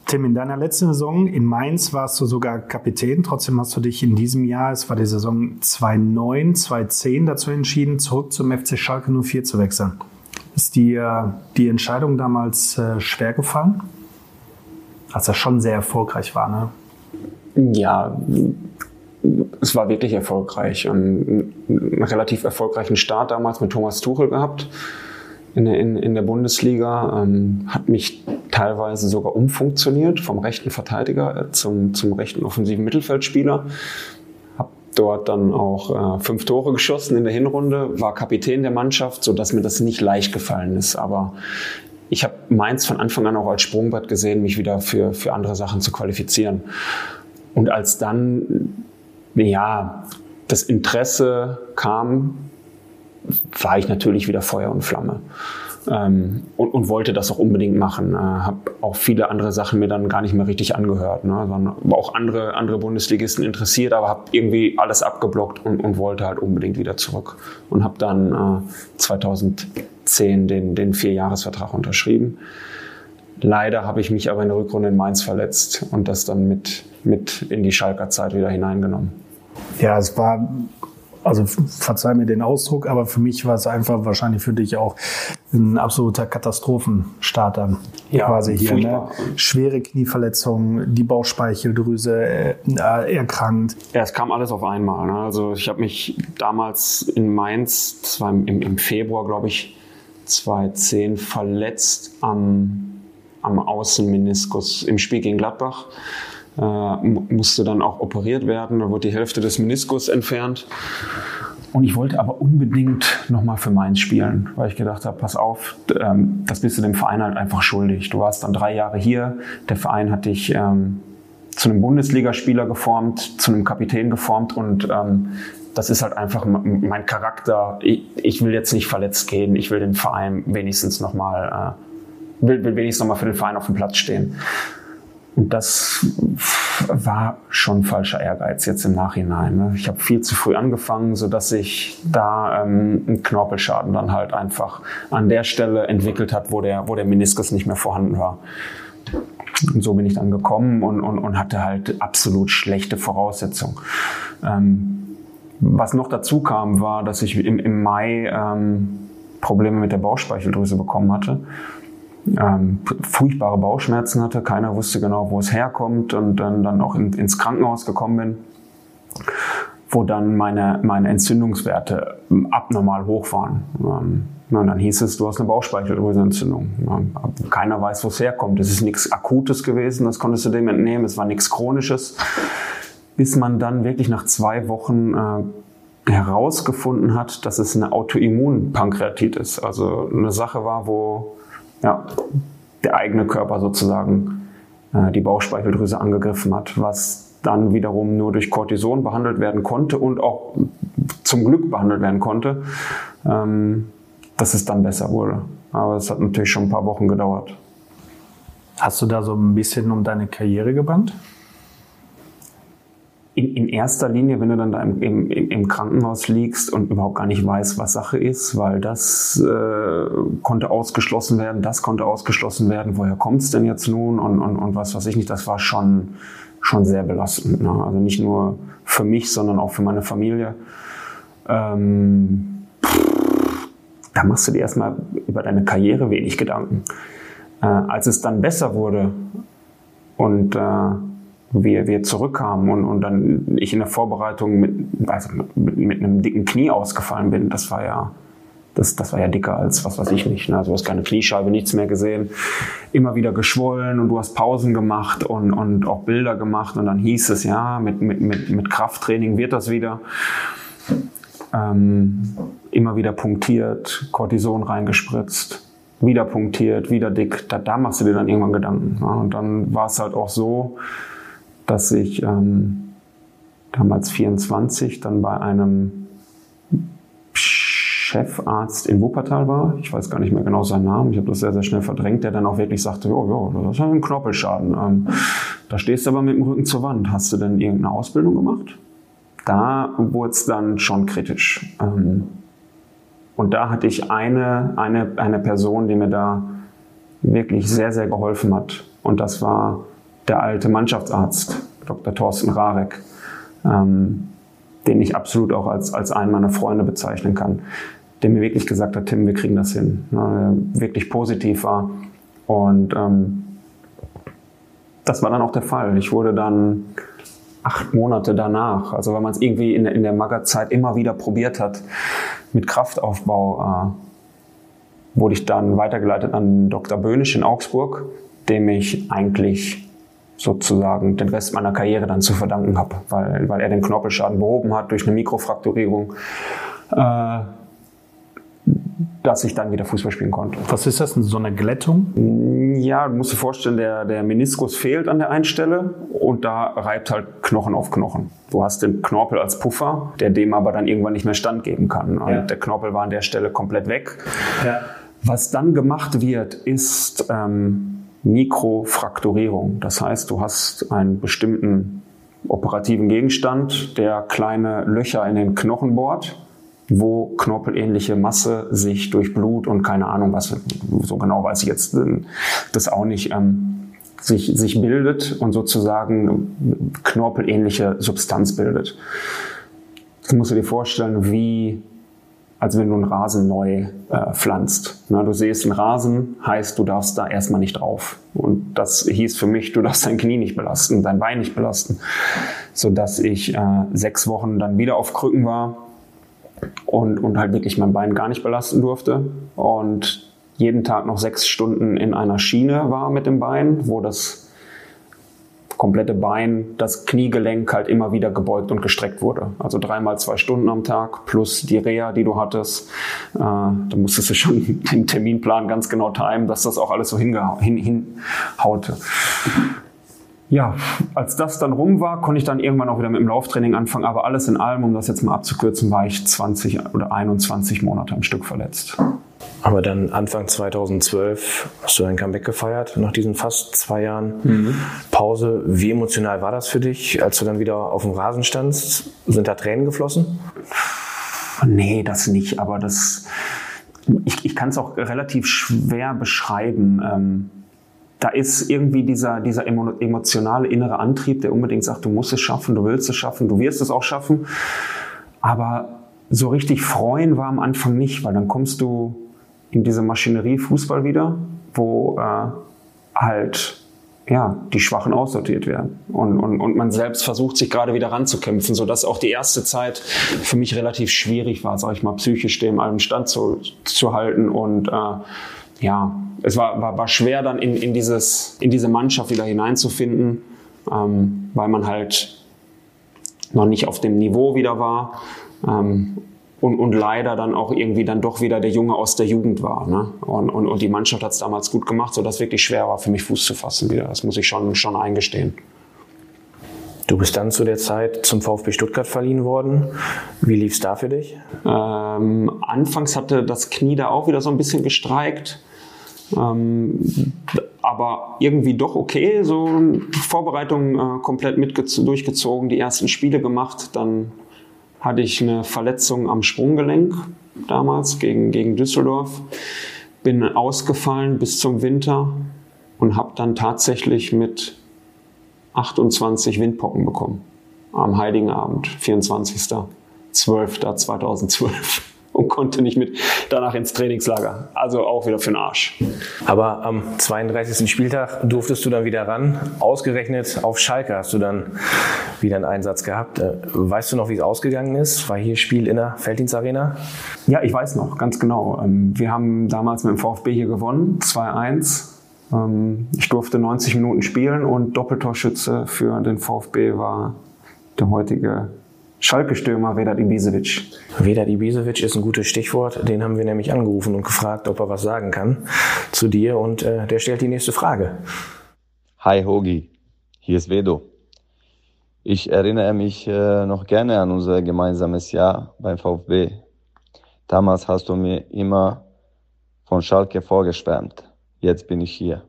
Tim, in deiner letzten Saison in Mainz warst du sogar Kapitän. Trotzdem hast du dich in diesem Jahr, es war die Saison 2009, 2010, dazu entschieden, zurück zum FC Schalke 04 zu wechseln. Ist dir die Entscheidung damals äh, schwer gefallen? Als er schon sehr erfolgreich war, ne? Ja, es war wirklich erfolgreich. Und einen relativ erfolgreichen Start damals mit Thomas Tuchel gehabt in, in, in der Bundesliga, ähm, hat mich teilweise sogar umfunktioniert vom rechten Verteidiger äh, zum, zum rechten offensiven Mittelfeldspieler. Hab dort dann auch äh, fünf Tore geschossen in der Hinrunde, war Kapitän der Mannschaft, so dass mir das nicht leicht gefallen ist. Aber ich habe Mainz von Anfang an auch als Sprungbrett gesehen, mich wieder für, für andere Sachen zu qualifizieren. Und als dann, ja, das Interesse kam, war ich natürlich wieder Feuer und Flamme. Ähm, und, und, wollte das auch unbedingt machen. Äh, habe auch viele andere Sachen mir dann gar nicht mehr richtig angehört. Ne? Sondern auch andere, andere Bundesligisten interessiert, aber habe irgendwie alles abgeblockt und, und, wollte halt unbedingt wieder zurück. Und habe dann äh, 2010 den, den Vierjahresvertrag unterschrieben. Leider habe ich mich aber in der Rückrunde in Mainz verletzt und das dann mit, mit in die Schalker Zeit wieder hineingenommen. Ja, es war also verzeih mir den Ausdruck, aber für mich war es einfach wahrscheinlich für dich auch ein absoluter Katastrophenstarter ja, quasi hier. Ne? Schwere Knieverletzungen, die Bauchspeicheldrüse äh, erkrankt. Ja, es kam alles auf einmal. Ne? Also ich habe mich damals in Mainz, das war im, im Februar, glaube ich, 2010 verletzt am, am Außenmeniskus im Spiel gegen Gladbach äh, musste dann auch operiert werden. Da wurde die Hälfte des Meniskus entfernt. Und ich wollte aber unbedingt nochmal für Mainz spielen, weil ich gedacht habe, pass auf, ähm, das bist du dem Verein halt einfach schuldig. Du warst dann drei Jahre hier, der Verein hat dich ähm, zu einem Bundesligaspieler geformt, zu einem Kapitän geformt und ähm, das ist halt einfach mein Charakter. Ich, ich, will jetzt nicht verletzt gehen, ich will den Verein wenigstens nochmal, äh, will, will wenigstens nochmal für den Verein auf dem Platz stehen. Und das war schon falscher Ehrgeiz jetzt im Nachhinein. Ne? Ich habe viel zu früh angefangen, so dass sich da ähm, ein Knorpelschaden dann halt einfach an der Stelle entwickelt hat, wo der, wo der Meniskus nicht mehr vorhanden war. Und so bin ich dann gekommen und, und, und hatte halt absolut schlechte Voraussetzungen. Ähm, was noch dazu kam, war, dass ich im, im Mai ähm, Probleme mit der Bauchspeicheldrüse bekommen hatte ähm, furchtbare Bauchschmerzen hatte. Keiner wusste genau, wo es herkommt und dann, dann auch in, ins Krankenhaus gekommen bin, wo dann meine, meine Entzündungswerte abnormal hoch waren. Ähm, und dann hieß es, du hast eine Bauchspeicheldrüsenentzündung. Keiner weiß, wo es herkommt. Es ist nichts Akutes gewesen, das konntest du dem entnehmen. Es war nichts Chronisches. Bis man dann wirklich nach zwei Wochen äh, herausgefunden hat, dass es eine Autoimmunpankreatitis, also eine Sache war, wo ja, der eigene Körper sozusagen äh, die Bauchspeicheldrüse angegriffen hat, was dann wiederum nur durch Cortison behandelt werden konnte und auch zum Glück behandelt werden konnte, ähm, dass es dann besser wurde. Aber es hat natürlich schon ein paar Wochen gedauert. Hast du da so ein bisschen um deine Karriere gebannt? In, in erster Linie, wenn du dann da im, im, im, Krankenhaus liegst und überhaupt gar nicht weißt, was Sache ist, weil das äh, konnte ausgeschlossen werden, das konnte ausgeschlossen werden, woher kommt es denn jetzt nun und, und, und was weiß ich nicht, das war schon, schon sehr belastend. Ne? Also nicht nur für mich, sondern auch für meine Familie. Ähm, da machst du dir erstmal über deine Karriere wenig Gedanken. Äh, als es dann besser wurde und äh, wir, wir zurückkamen und, und dann ich in der Vorbereitung mit, also mit, mit einem dicken Knie ausgefallen bin, das war ja, das, das war ja dicker als was weiß ich nicht. Ne? Also du hast keine Kniescheibe, nichts mehr gesehen. Immer wieder geschwollen und du hast Pausen gemacht und, und auch Bilder gemacht und dann hieß es, ja, mit, mit, mit, mit Krafttraining wird das wieder. Ähm, immer wieder punktiert, Cortison reingespritzt. wieder punktiert, wieder dick. Da, da machst du dir dann irgendwann Gedanken. Ja. Und dann war es halt auch so, dass ich ähm, damals 24 dann bei einem Chefarzt in Wuppertal war. Ich weiß gar nicht mehr genau seinen Namen. Ich habe das sehr, sehr schnell verdrängt, der dann auch wirklich sagte, oh, ja, das ist ein Knorpelschaden. Ähm, da stehst du aber mit dem Rücken zur Wand. Hast du denn irgendeine Ausbildung gemacht? Da wurde es dann schon kritisch. Ähm, und da hatte ich eine, eine, eine Person, die mir da wirklich sehr, sehr geholfen hat. Und das war der alte Mannschaftsarzt, Dr. Thorsten Rarek, ähm, den ich absolut auch als, als einen meiner Freunde bezeichnen kann der mir wirklich gesagt hat, Tim, wir kriegen das hin. Ne, wirklich positiv war. Und ähm, das war dann auch der Fall. Ich wurde dann acht Monate danach, also wenn man es irgendwie in, in der Magerzeit immer wieder probiert hat, mit Kraftaufbau, äh, wurde ich dann weitergeleitet an Dr. Böhnisch in Augsburg, dem ich eigentlich sozusagen den Rest meiner Karriere dann zu verdanken habe, weil, weil er den Knorpelschaden behoben hat durch eine Mikrofrakturierung. Äh, dass ich dann wieder Fußball spielen konnte. Was ist das denn, so eine Glättung? Ja, du musst dir vorstellen, der, der Meniskus fehlt an der einen Stelle und da reibt halt Knochen auf Knochen. Du hast den Knorpel als Puffer, der dem aber dann irgendwann nicht mehr standgeben kann. Und ja. der Knorpel war an der Stelle komplett weg. Ja. Was dann gemacht wird, ist ähm, Mikrofrakturierung. Das heißt, du hast einen bestimmten operativen Gegenstand, der kleine Löcher in den Knochen bohrt wo knorpelähnliche Masse sich durch Blut und keine Ahnung was, so genau weiß ich jetzt äh, das auch nicht, ähm, sich, sich bildet und sozusagen knorpelähnliche Substanz bildet. Das musst du dir vorstellen, wie als wenn du einen Rasen neu äh, pflanzt. Na, du siehst einen Rasen, heißt, du darfst da erstmal nicht drauf. Und das hieß für mich, du darfst dein Knie nicht belasten, dein Bein nicht belasten. Sodass ich äh, sechs Wochen dann wieder auf Krücken war, und, und halt wirklich mein Bein gar nicht belasten durfte und jeden Tag noch sechs Stunden in einer Schiene war mit dem Bein, wo das komplette Bein, das Kniegelenk halt immer wieder gebeugt und gestreckt wurde. Also dreimal zwei Stunden am Tag plus die Reha, die du hattest. Äh, da musstest du schon den Terminplan ganz genau timen, dass das auch alles so. Hin, hinhaute ja, als das dann rum war, konnte ich dann irgendwann auch wieder mit dem Lauftraining anfangen. Aber alles in allem, um das jetzt mal abzukürzen, war ich 20 oder 21 Monate am Stück verletzt. Aber dann Anfang 2012 hast du dein Comeback gefeiert, nach diesen fast zwei Jahren mhm. Pause. Wie emotional war das für dich, als du dann wieder auf dem Rasen standst? Sind da Tränen geflossen? Nee, das nicht. Aber das, ich, ich kann es auch relativ schwer beschreiben. Ähm, da ist irgendwie dieser, dieser emotionale innere Antrieb, der unbedingt sagt, du musst es schaffen, du willst es schaffen, du wirst es auch schaffen. Aber so richtig freuen war am Anfang nicht, weil dann kommst du in diese Maschinerie Fußball wieder, wo äh, halt ja, die Schwachen aussortiert werden. Und, und, und man selbst versucht, sich gerade wieder ranzukämpfen, sodass auch die erste Zeit für mich relativ schwierig war, sag ich mal, psychisch dem allem Stand zu, zu halten und äh, ja, es war, war, war schwer dann in, in, dieses, in diese Mannschaft wieder hineinzufinden, ähm, weil man halt noch nicht auf dem Niveau wieder war. Ähm, und, und leider dann auch irgendwie dann doch wieder der Junge aus der Jugend war. Ne? Und, und, und die Mannschaft hat es damals gut gemacht, sodass es wirklich schwer war für mich Fuß zu fassen wieder. Das muss ich schon, schon eingestehen. Du bist dann zu der Zeit zum VfB Stuttgart verliehen worden. Wie lief es da für dich? Ähm, anfangs hatte das Knie da auch wieder so ein bisschen gestreikt. Ähm, aber irgendwie doch okay. So Vorbereitung äh, komplett mit durchgezogen, die ersten Spiele gemacht. Dann hatte ich eine Verletzung am Sprunggelenk damals gegen, gegen Düsseldorf. Bin ausgefallen bis zum Winter und habe dann tatsächlich mit 28 Windpocken bekommen. Am Heiligen Abend, 24.12.2012 und konnte nicht mit danach ins Trainingslager. Also auch wieder für den Arsch. Aber am 32. Spieltag durftest du dann wieder ran. Ausgerechnet auf Schalke hast du dann wieder einen Einsatz gehabt. Äh, weißt du noch, wie es ausgegangen ist? War hier Spiel in der Felddienstarena? Ja, ich weiß noch, ganz genau. Ähm, wir haben damals mit dem VfB hier gewonnen, 2-1. Ähm, ich durfte 90 Minuten spielen und Doppeltorschütze für den VfB war der heutige Schalke-Stürmer Vedat Ibisevic. Vedat Ibisevic ist ein gutes Stichwort. Den haben wir nämlich angerufen und gefragt, ob er was sagen kann zu dir. Und äh, der stellt die nächste Frage. Hi Hogi, hier ist Vedo. Ich erinnere mich äh, noch gerne an unser gemeinsames Jahr beim VfB. Damals hast du mir immer von Schalke vorgeschwärmt. Jetzt bin ich hier.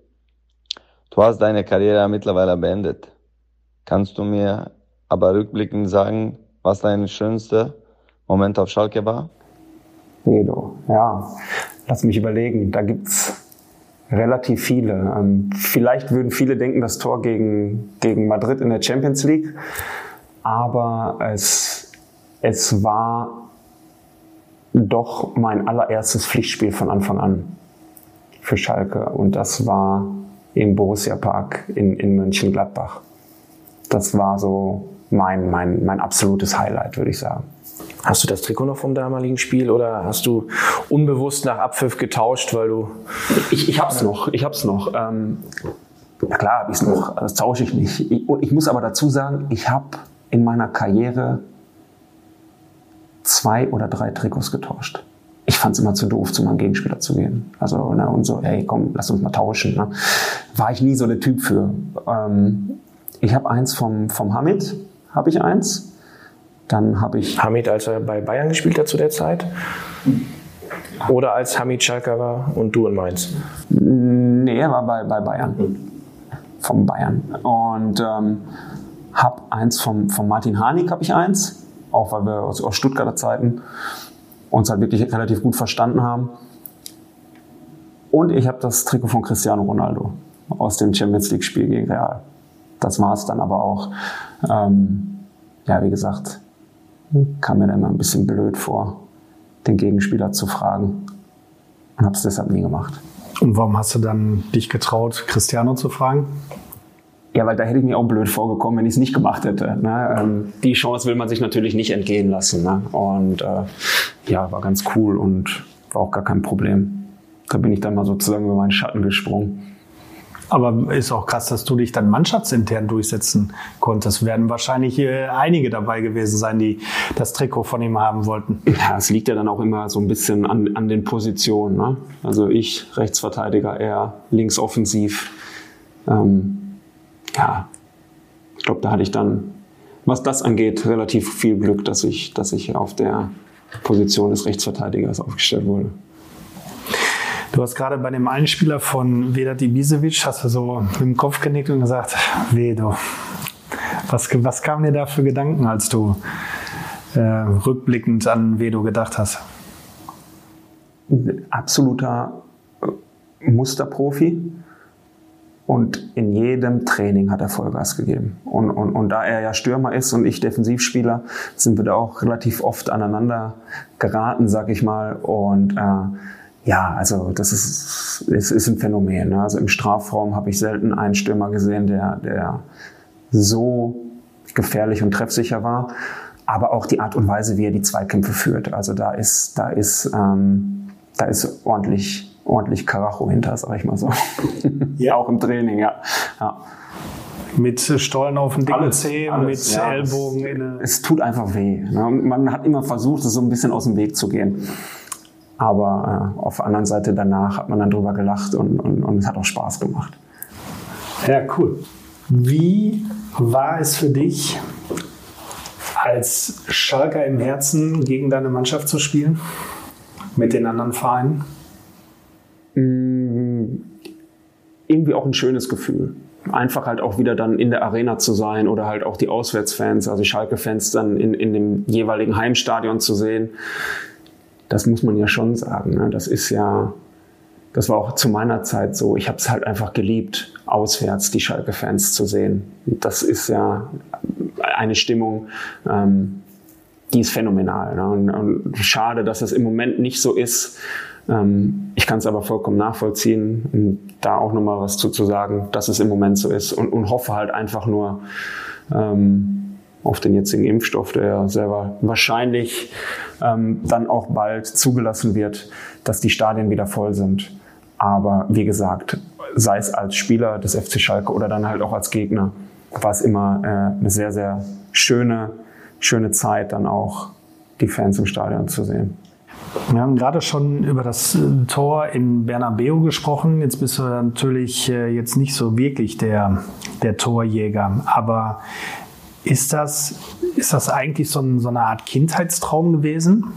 Du hast deine Karriere mittlerweile beendet. Kannst du mir aber rückblickend sagen, was dein schönster Moment auf Schalke war? Edo, ja. Lass mich überlegen. Da gibt's relativ viele. Ähm, vielleicht würden viele denken, das Tor gegen, gegen Madrid in der Champions League. Aber es, es war doch mein allererstes Pflichtspiel von Anfang an für Schalke. Und das war im Borussia Park in, in Mönchengladbach. Das war so mein, mein, mein absolutes Highlight, würde ich sagen. Hast du das Trikot noch vom damaligen Spiel oder hast du unbewusst nach Abpfiff getauscht, weil du. Ich, ich hab's noch, ich hab's noch. Ähm, ja klar hab ich's noch, das tausche ich nicht. Ich, und ich muss aber dazu sagen, ich habe in meiner Karriere zwei oder drei Trikots getauscht. Ich fand's immer zu doof, zu meinem Gegenspieler zu gehen. Also, ne, und so, hey, komm, lass uns mal tauschen. Ne? War ich nie so der Typ für. Ähm, ich habe eins vom, vom Hamid, habe ich eins. Dann habe ich. Hamid, als er bei Bayern gespielt hat zu der Zeit? Oder als Hamid Schalker war und du in Mainz? Nee, er war bei, bei Bayern. Vom Bayern. Und ähm, habe eins vom, vom Martin Harnik, habe ich eins. Auch weil wir aus, aus Stuttgarter Zeiten uns halt wirklich relativ gut verstanden haben. Und ich habe das Trikot von Cristiano Ronaldo aus dem Champions League Spiel gegen Real. Das war es dann aber auch. Ähm, ja, wie gesagt, kam mir dann immer ein bisschen blöd vor, den Gegenspieler zu fragen und habe es deshalb nie gemacht. Und warum hast du dann dich getraut, Cristiano zu fragen? Ja, weil da hätte ich mir auch blöd vorgekommen, wenn ich es nicht gemacht hätte. Ne? Ähm, die Chance will man sich natürlich nicht entgehen lassen. Ne? Und äh, ja, war ganz cool und war auch gar kein Problem. Da bin ich dann mal sozusagen über meinen Schatten gesprungen. Aber ist auch krass, dass du dich dann mannschaftsintern durchsetzen konntest. Werden wahrscheinlich äh, einige dabei gewesen sein, die das Trikot von ihm haben wollten. Ja, es liegt ja dann auch immer so ein bisschen an, an den Positionen. Ne? Also ich, Rechtsverteidiger, eher linksoffensiv. Ähm, ja, ich glaube, da hatte ich dann, was das angeht, relativ viel Glück, dass ich, dass ich auf der Position des Rechtsverteidigers aufgestellt wurde. Du hast gerade bei dem Einspieler von Vedat Ibisevic, hast du so mit dem Kopf genickt und gesagt, Vedo, was, was kam dir da für Gedanken, als du äh, rückblickend an Vedo gedacht hast? Absoluter Musterprofi und in jedem Training hat er Vollgas gegeben. Und, und, und da er ja Stürmer ist und ich Defensivspieler, sind wir da auch relativ oft aneinander geraten, sag ich mal. Und äh, ja, also das ist, ist, ist ein Phänomen. Ne? Also im Strafraum habe ich selten einen Stürmer gesehen, der, der so gefährlich und treffsicher war. Aber auch die Art und Weise, wie er die Zweikämpfe führt. Also da ist, da ist, ähm, da ist ordentlich, ordentlich Karacho hinter, sag ich mal so. ja, auch im Training, ja. ja. Mit Stollen auf dem dicken Zeh, mit ja, Ellbogen. Es, in es tut einfach weh. Ne? Man hat immer versucht, es so ein bisschen aus dem Weg zu gehen. Aber äh, auf der anderen Seite danach hat man dann drüber gelacht und, und, und es hat auch Spaß gemacht. Ja, cool. Wie war es für dich, als Schalker im Herzen gegen deine Mannschaft zu spielen? Mit den anderen Vereinen? Mm, irgendwie auch ein schönes Gefühl. Einfach halt auch wieder dann in der Arena zu sein oder halt auch die Auswärtsfans, also Schalke-Fans dann in, in dem jeweiligen Heimstadion zu sehen das muss man ja schon sagen. Ne? Das ist ja, das war auch zu meiner Zeit so. Ich habe es halt einfach geliebt, auswärts die Schalke-Fans zu sehen. Das ist ja eine Stimmung, ähm, die ist phänomenal. Ne? Und, und, schade, dass es im Moment nicht so ist. Ähm, ich kann es aber vollkommen nachvollziehen und da auch nochmal was zu, zu sagen, dass es im Moment so ist und, und hoffe halt einfach nur, ähm, auf den jetzigen Impfstoff, der selber wahrscheinlich ähm, dann auch bald zugelassen wird, dass die Stadien wieder voll sind. Aber wie gesagt, sei es als Spieler des FC Schalke oder dann halt auch als Gegner, war es immer äh, eine sehr, sehr schöne schöne Zeit, dann auch die Fans im Stadion zu sehen. Wir haben gerade schon über das äh, Tor in Bernabeu gesprochen. Jetzt bist du natürlich äh, jetzt nicht so wirklich der, der Torjäger. Aber ist das, ist das eigentlich so, ein, so eine Art Kindheitstraum gewesen?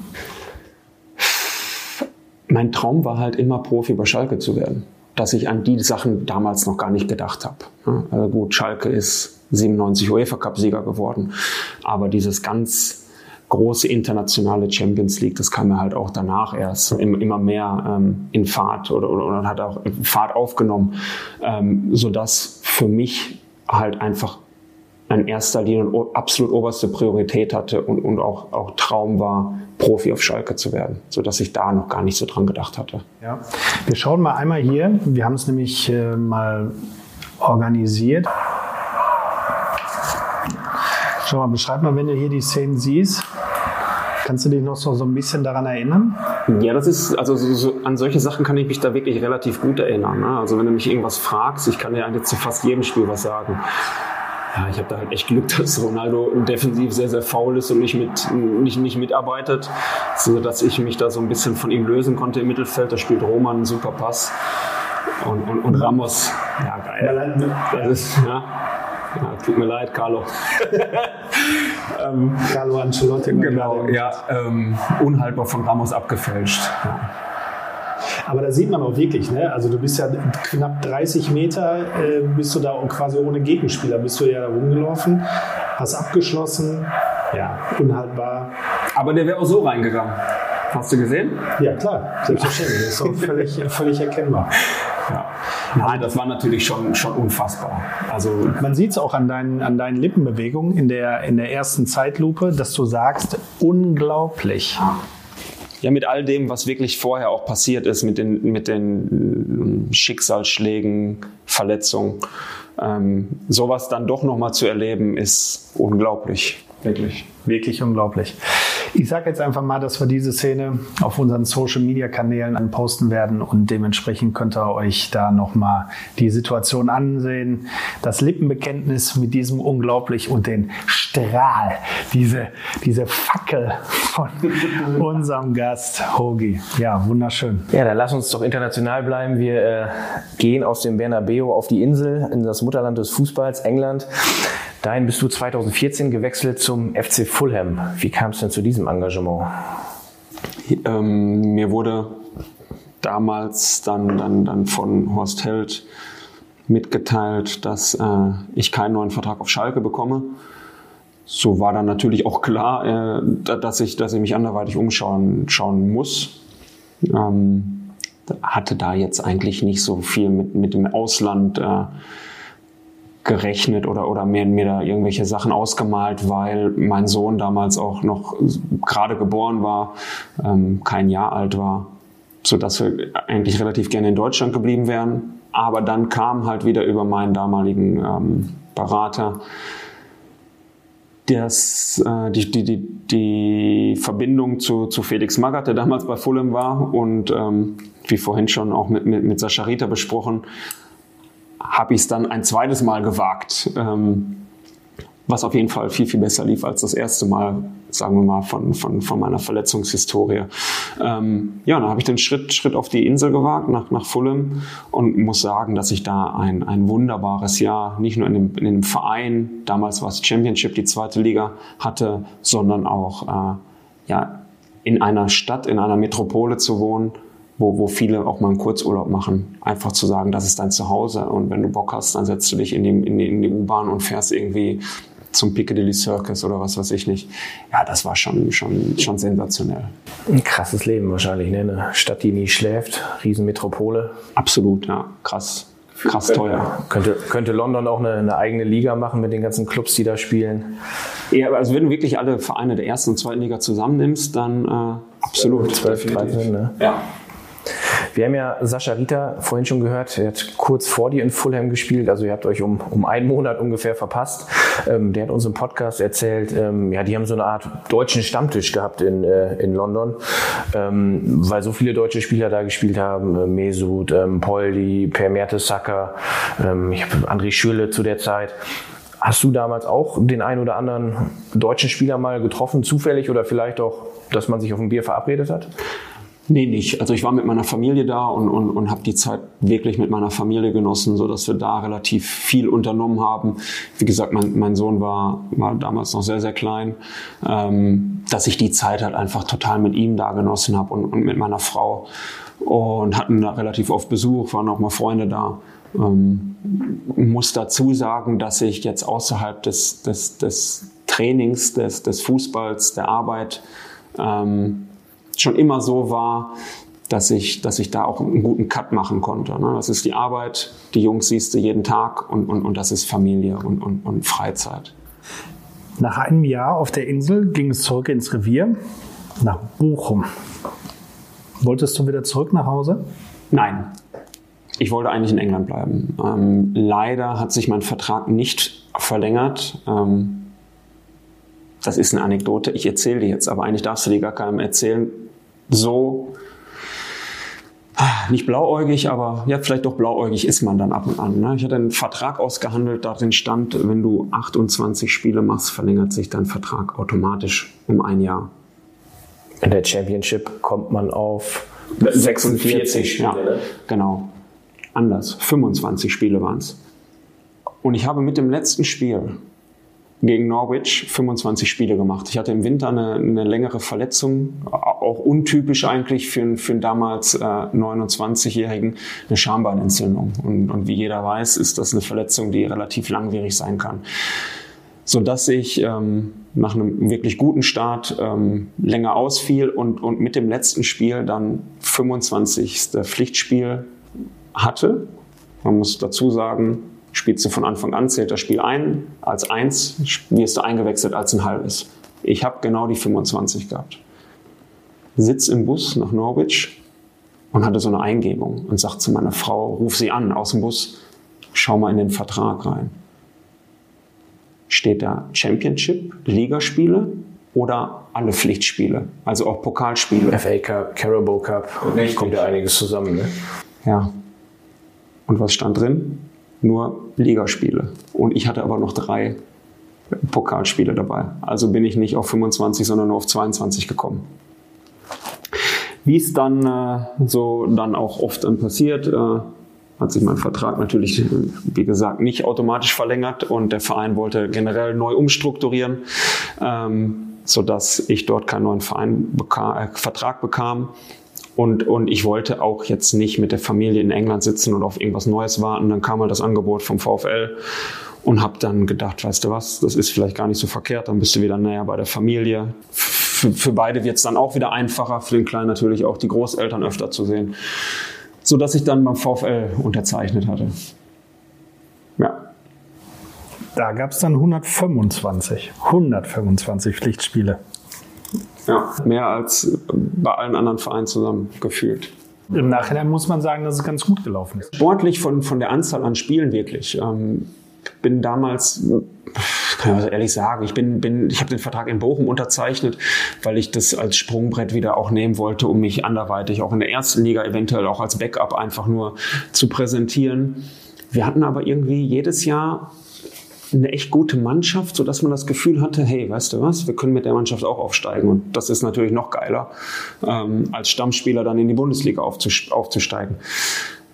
Mein Traum war halt immer Profi bei Schalke zu werden. Dass ich an die Sachen damals noch gar nicht gedacht habe. Also gut, Schalke ist 97 UEFA Cup Sieger geworden. Aber dieses ganz große internationale Champions League, das kam mir halt auch danach erst immer mehr ähm, in Fahrt oder, oder, oder hat auch Fahrt aufgenommen, ähm, sodass für mich halt einfach in erster Linie und absolut oberste Priorität hatte und, und auch, auch Traum war, Profi auf Schalke zu werden, sodass ich da noch gar nicht so dran gedacht hatte. Ja. Wir schauen mal einmal hier, wir haben es nämlich äh, mal organisiert. Schau mal, beschreib mal, wenn du hier die Szenen siehst. Kannst du dich noch so, so ein bisschen daran erinnern? Ja, das ist, also so, so, an solche Sachen kann ich mich da wirklich relativ gut erinnern. Ne? Also wenn du mich irgendwas fragst, ich kann dir eigentlich zu fast jedem Spiel was sagen. Ja, ich habe da halt echt Glück, dass Ronaldo defensiv sehr, sehr faul ist und nicht, mit, nicht, nicht mitarbeitet, so dass ich mich da so ein bisschen von ihm lösen konnte im Mittelfeld. Da spielt Roman einen super Pass. Und, und, und Ramos, ja geil. Das ist, ja, ja, tut mir leid, Carlo. ähm, Carlo Ancelotti. Genau, ja, ähm, unhaltbar von Ramos abgefälscht. Ja. Aber da sieht man auch wirklich, ne? also du bist ja knapp 30 Meter, äh, bist du da quasi ohne Gegenspieler, bist du ja da rumgelaufen, hast abgeschlossen, ja, unhaltbar. Aber der wäre auch so reingegangen. Hast du gesehen? Ja, klar, selbstverständlich. Das ist auch völlig, völlig erkennbar. Ja. Nein, das war natürlich schon, schon unfassbar. Also Man sieht es auch an deinen, an deinen Lippenbewegungen in der, in der ersten Zeitlupe, dass du sagst, unglaublich. Ja, mit all dem, was wirklich vorher auch passiert ist, mit den, mit den Schicksalsschlägen, Verletzungen, ähm, sowas dann doch nochmal zu erleben, ist unglaublich. Wirklich. Wirklich unglaublich. Ich sage jetzt einfach mal, dass wir diese Szene auf unseren Social-Media-Kanälen posten werden und dementsprechend könnt ihr euch da nochmal die Situation ansehen. Das Lippenbekenntnis mit diesem unglaublich und den Strahl, diese, diese Fackel von unserem Gast Hogi. Ja, wunderschön. Ja, dann lass uns doch international bleiben. Wir äh, gehen aus dem Bernabeu auf die Insel, in das Mutterland des Fußballs, England. Dahin bist du 2014 gewechselt zum FC Fulham. Wie kam es denn zu diesem Engagement? Ähm, mir wurde damals dann, dann, dann von Horst Held mitgeteilt, dass äh, ich keinen neuen Vertrag auf Schalke bekomme. So war dann natürlich auch klar, äh, dass, ich, dass ich mich anderweitig umschauen schauen muss. Ähm, hatte da jetzt eigentlich nicht so viel mit, mit dem Ausland äh, gerechnet oder, oder mir, mir da irgendwelche Sachen ausgemalt, weil mein Sohn damals auch noch gerade geboren war, ähm, kein Jahr alt war, so dass wir eigentlich relativ gerne in Deutschland geblieben wären. Aber dann kam halt wieder über meinen damaligen ähm, Berater das, äh, die, die, die, die Verbindung zu, zu Felix Magath, der damals bei Fulham war und ähm, wie vorhin schon auch mit, mit, mit Sascha Rita besprochen, habe ich es dann ein zweites Mal gewagt, ähm, was auf jeden Fall viel, viel besser lief als das erste Mal, sagen wir mal, von, von, von meiner Verletzungshistorie. Ähm, ja, dann habe ich den Schritt, Schritt auf die Insel gewagt, nach, nach Fulham und muss sagen, dass ich da ein, ein wunderbares Jahr, nicht nur in dem, in dem Verein, damals war es Championship, die zweite Liga, hatte, sondern auch äh, ja, in einer Stadt, in einer Metropole zu wohnen, wo, wo viele auch mal einen Kurzurlaub machen. Einfach zu sagen, das ist dein Zuhause und wenn du Bock hast, dann setzt du dich in die, in die, in die U-Bahn und fährst irgendwie zum Piccadilly Circus oder was weiß ich nicht. Ja, das war schon, schon, schon sensationell. Ein krasses Leben wahrscheinlich, ne? Eine Stadt, die nie schläft, Riesenmetropole. Absolut, ja, krass. Krass teuer. Könnte, könnte London auch eine, eine, eigene Liga machen mit den ganzen Clubs, die da spielen? Ja, also wenn du wirklich alle Vereine der ersten und zweiten Liga zusammennimmst, dann äh, absolut. 12, 13, ne? Ja. Wir haben ja Sascha Rita vorhin schon gehört, er hat kurz vor dir in Fulham gespielt, also ihr habt euch um, um einen Monat ungefähr verpasst. Ähm, der hat uns im Podcast erzählt, ähm, ja, die haben so eine Art deutschen Stammtisch gehabt in, äh, in London, ähm, weil so viele deutsche Spieler da gespielt haben, äh, Mesut, ähm, Poldi, Per Mertesacker, ähm, ich habe André Schürle zu der Zeit. Hast du damals auch den einen oder anderen deutschen Spieler mal getroffen, zufällig oder vielleicht auch, dass man sich auf ein Bier verabredet hat? Nee, nicht. Also ich war mit meiner Familie da und, und, und habe die Zeit wirklich mit meiner Familie genossen, so dass wir da relativ viel unternommen haben. Wie gesagt, mein, mein Sohn war, war damals noch sehr, sehr klein, ähm, dass ich die Zeit halt einfach total mit ihm da genossen habe und, und mit meiner Frau und hatten da relativ oft Besuch, waren auch mal Freunde da. Ähm, muss dazu sagen, dass ich jetzt außerhalb des, des, des Trainings, des, des Fußballs, der Arbeit ähm, schon immer so war, dass ich, dass ich da auch einen guten Cut machen konnte. Ne? Das ist die Arbeit, die Jungs siehst du jeden Tag und, und, und das ist Familie und, und, und Freizeit. Nach einem Jahr auf der Insel ging es zurück ins Revier, nach Bochum. Wolltest du wieder zurück nach Hause? Nein. Ich wollte eigentlich in England bleiben. Ähm, leider hat sich mein Vertrag nicht verlängert. Ähm, das ist eine Anekdote, ich erzähle die jetzt, aber eigentlich darfst du die gar keinem erzählen. So, nicht blauäugig, aber ja, vielleicht doch blauäugig ist man dann ab und an. Ne? Ich hatte einen Vertrag ausgehandelt, darin stand, wenn du 28 Spiele machst, verlängert sich dein Vertrag automatisch um ein Jahr. In der Championship kommt man auf 46 Spiele, ja, ne? genau. Anders. 25 Spiele waren es. Und ich habe mit dem letzten Spiel gegen Norwich 25 Spiele gemacht. Ich hatte im Winter eine, eine längere Verletzung, auch untypisch eigentlich für, einen, für einen damals äh, 29-Jährigen, eine Schambeinentzündung. Und, und wie jeder weiß, ist das eine Verletzung, die relativ langwierig sein kann. So dass ich ähm, nach einem wirklich guten Start ähm, länger ausfiel und, und mit dem letzten Spiel dann 25. Pflichtspiel hatte. Man muss dazu sagen, Spielst du von Anfang an, zählt das Spiel ein als eins, wirst du eingewechselt als ein halbes. Ich habe genau die 25 gehabt. Sitz im Bus nach Norwich und hatte so eine Eingebung und sagt zu meiner Frau, ruf sie an aus dem Bus, schau mal in den Vertrag rein. Steht da Championship, Ligaspiele oder alle Pflichtspiele, also auch Pokalspiele? FA Cup, Carabao Cup, kommt ja einiges zusammen. Ne? Ja. Und was stand drin? Nur Ligaspiele. Und ich hatte aber noch drei Pokalspiele dabei. Also bin ich nicht auf 25, sondern nur auf 22 gekommen. Wie es dann äh, so dann auch oft dann passiert, äh, hat sich mein Vertrag natürlich, wie gesagt, nicht automatisch verlängert und der Verein wollte generell neu umstrukturieren, ähm, sodass ich dort keinen neuen Verein bekam, äh, Vertrag bekam. Und, und ich wollte auch jetzt nicht mit der Familie in England sitzen und auf irgendwas Neues warten. Dann kam halt das Angebot vom VfL und habe dann gedacht, weißt du was, das ist vielleicht gar nicht so verkehrt, dann bist du wieder näher bei der Familie. Für, für beide wird es dann auch wieder einfacher, für den Kleinen natürlich auch die Großeltern öfter zu sehen. So dass ich dann beim VfL unterzeichnet hatte. Ja. Da gab es dann 125, 125 Pflichtspiele. Ja, mehr als bei allen anderen Vereinen zusammen gefühlt. Im Nachhinein muss man sagen, dass es ganz gut gelaufen ist. Sportlich von, von der Anzahl an Spielen wirklich. Ähm, bin damals, kann ich ehrlich sagen, ich bin, bin, ich habe den Vertrag in Bochum unterzeichnet, weil ich das als Sprungbrett wieder auch nehmen wollte, um mich anderweitig auch in der ersten Liga eventuell auch als Backup einfach nur zu präsentieren. Wir hatten aber irgendwie jedes Jahr eine echt gute Mannschaft, so dass man das Gefühl hatte, hey, weißt du was, wir können mit der Mannschaft auch aufsteigen. Und das ist natürlich noch geiler, ähm, als Stammspieler dann in die Bundesliga aufzusteigen.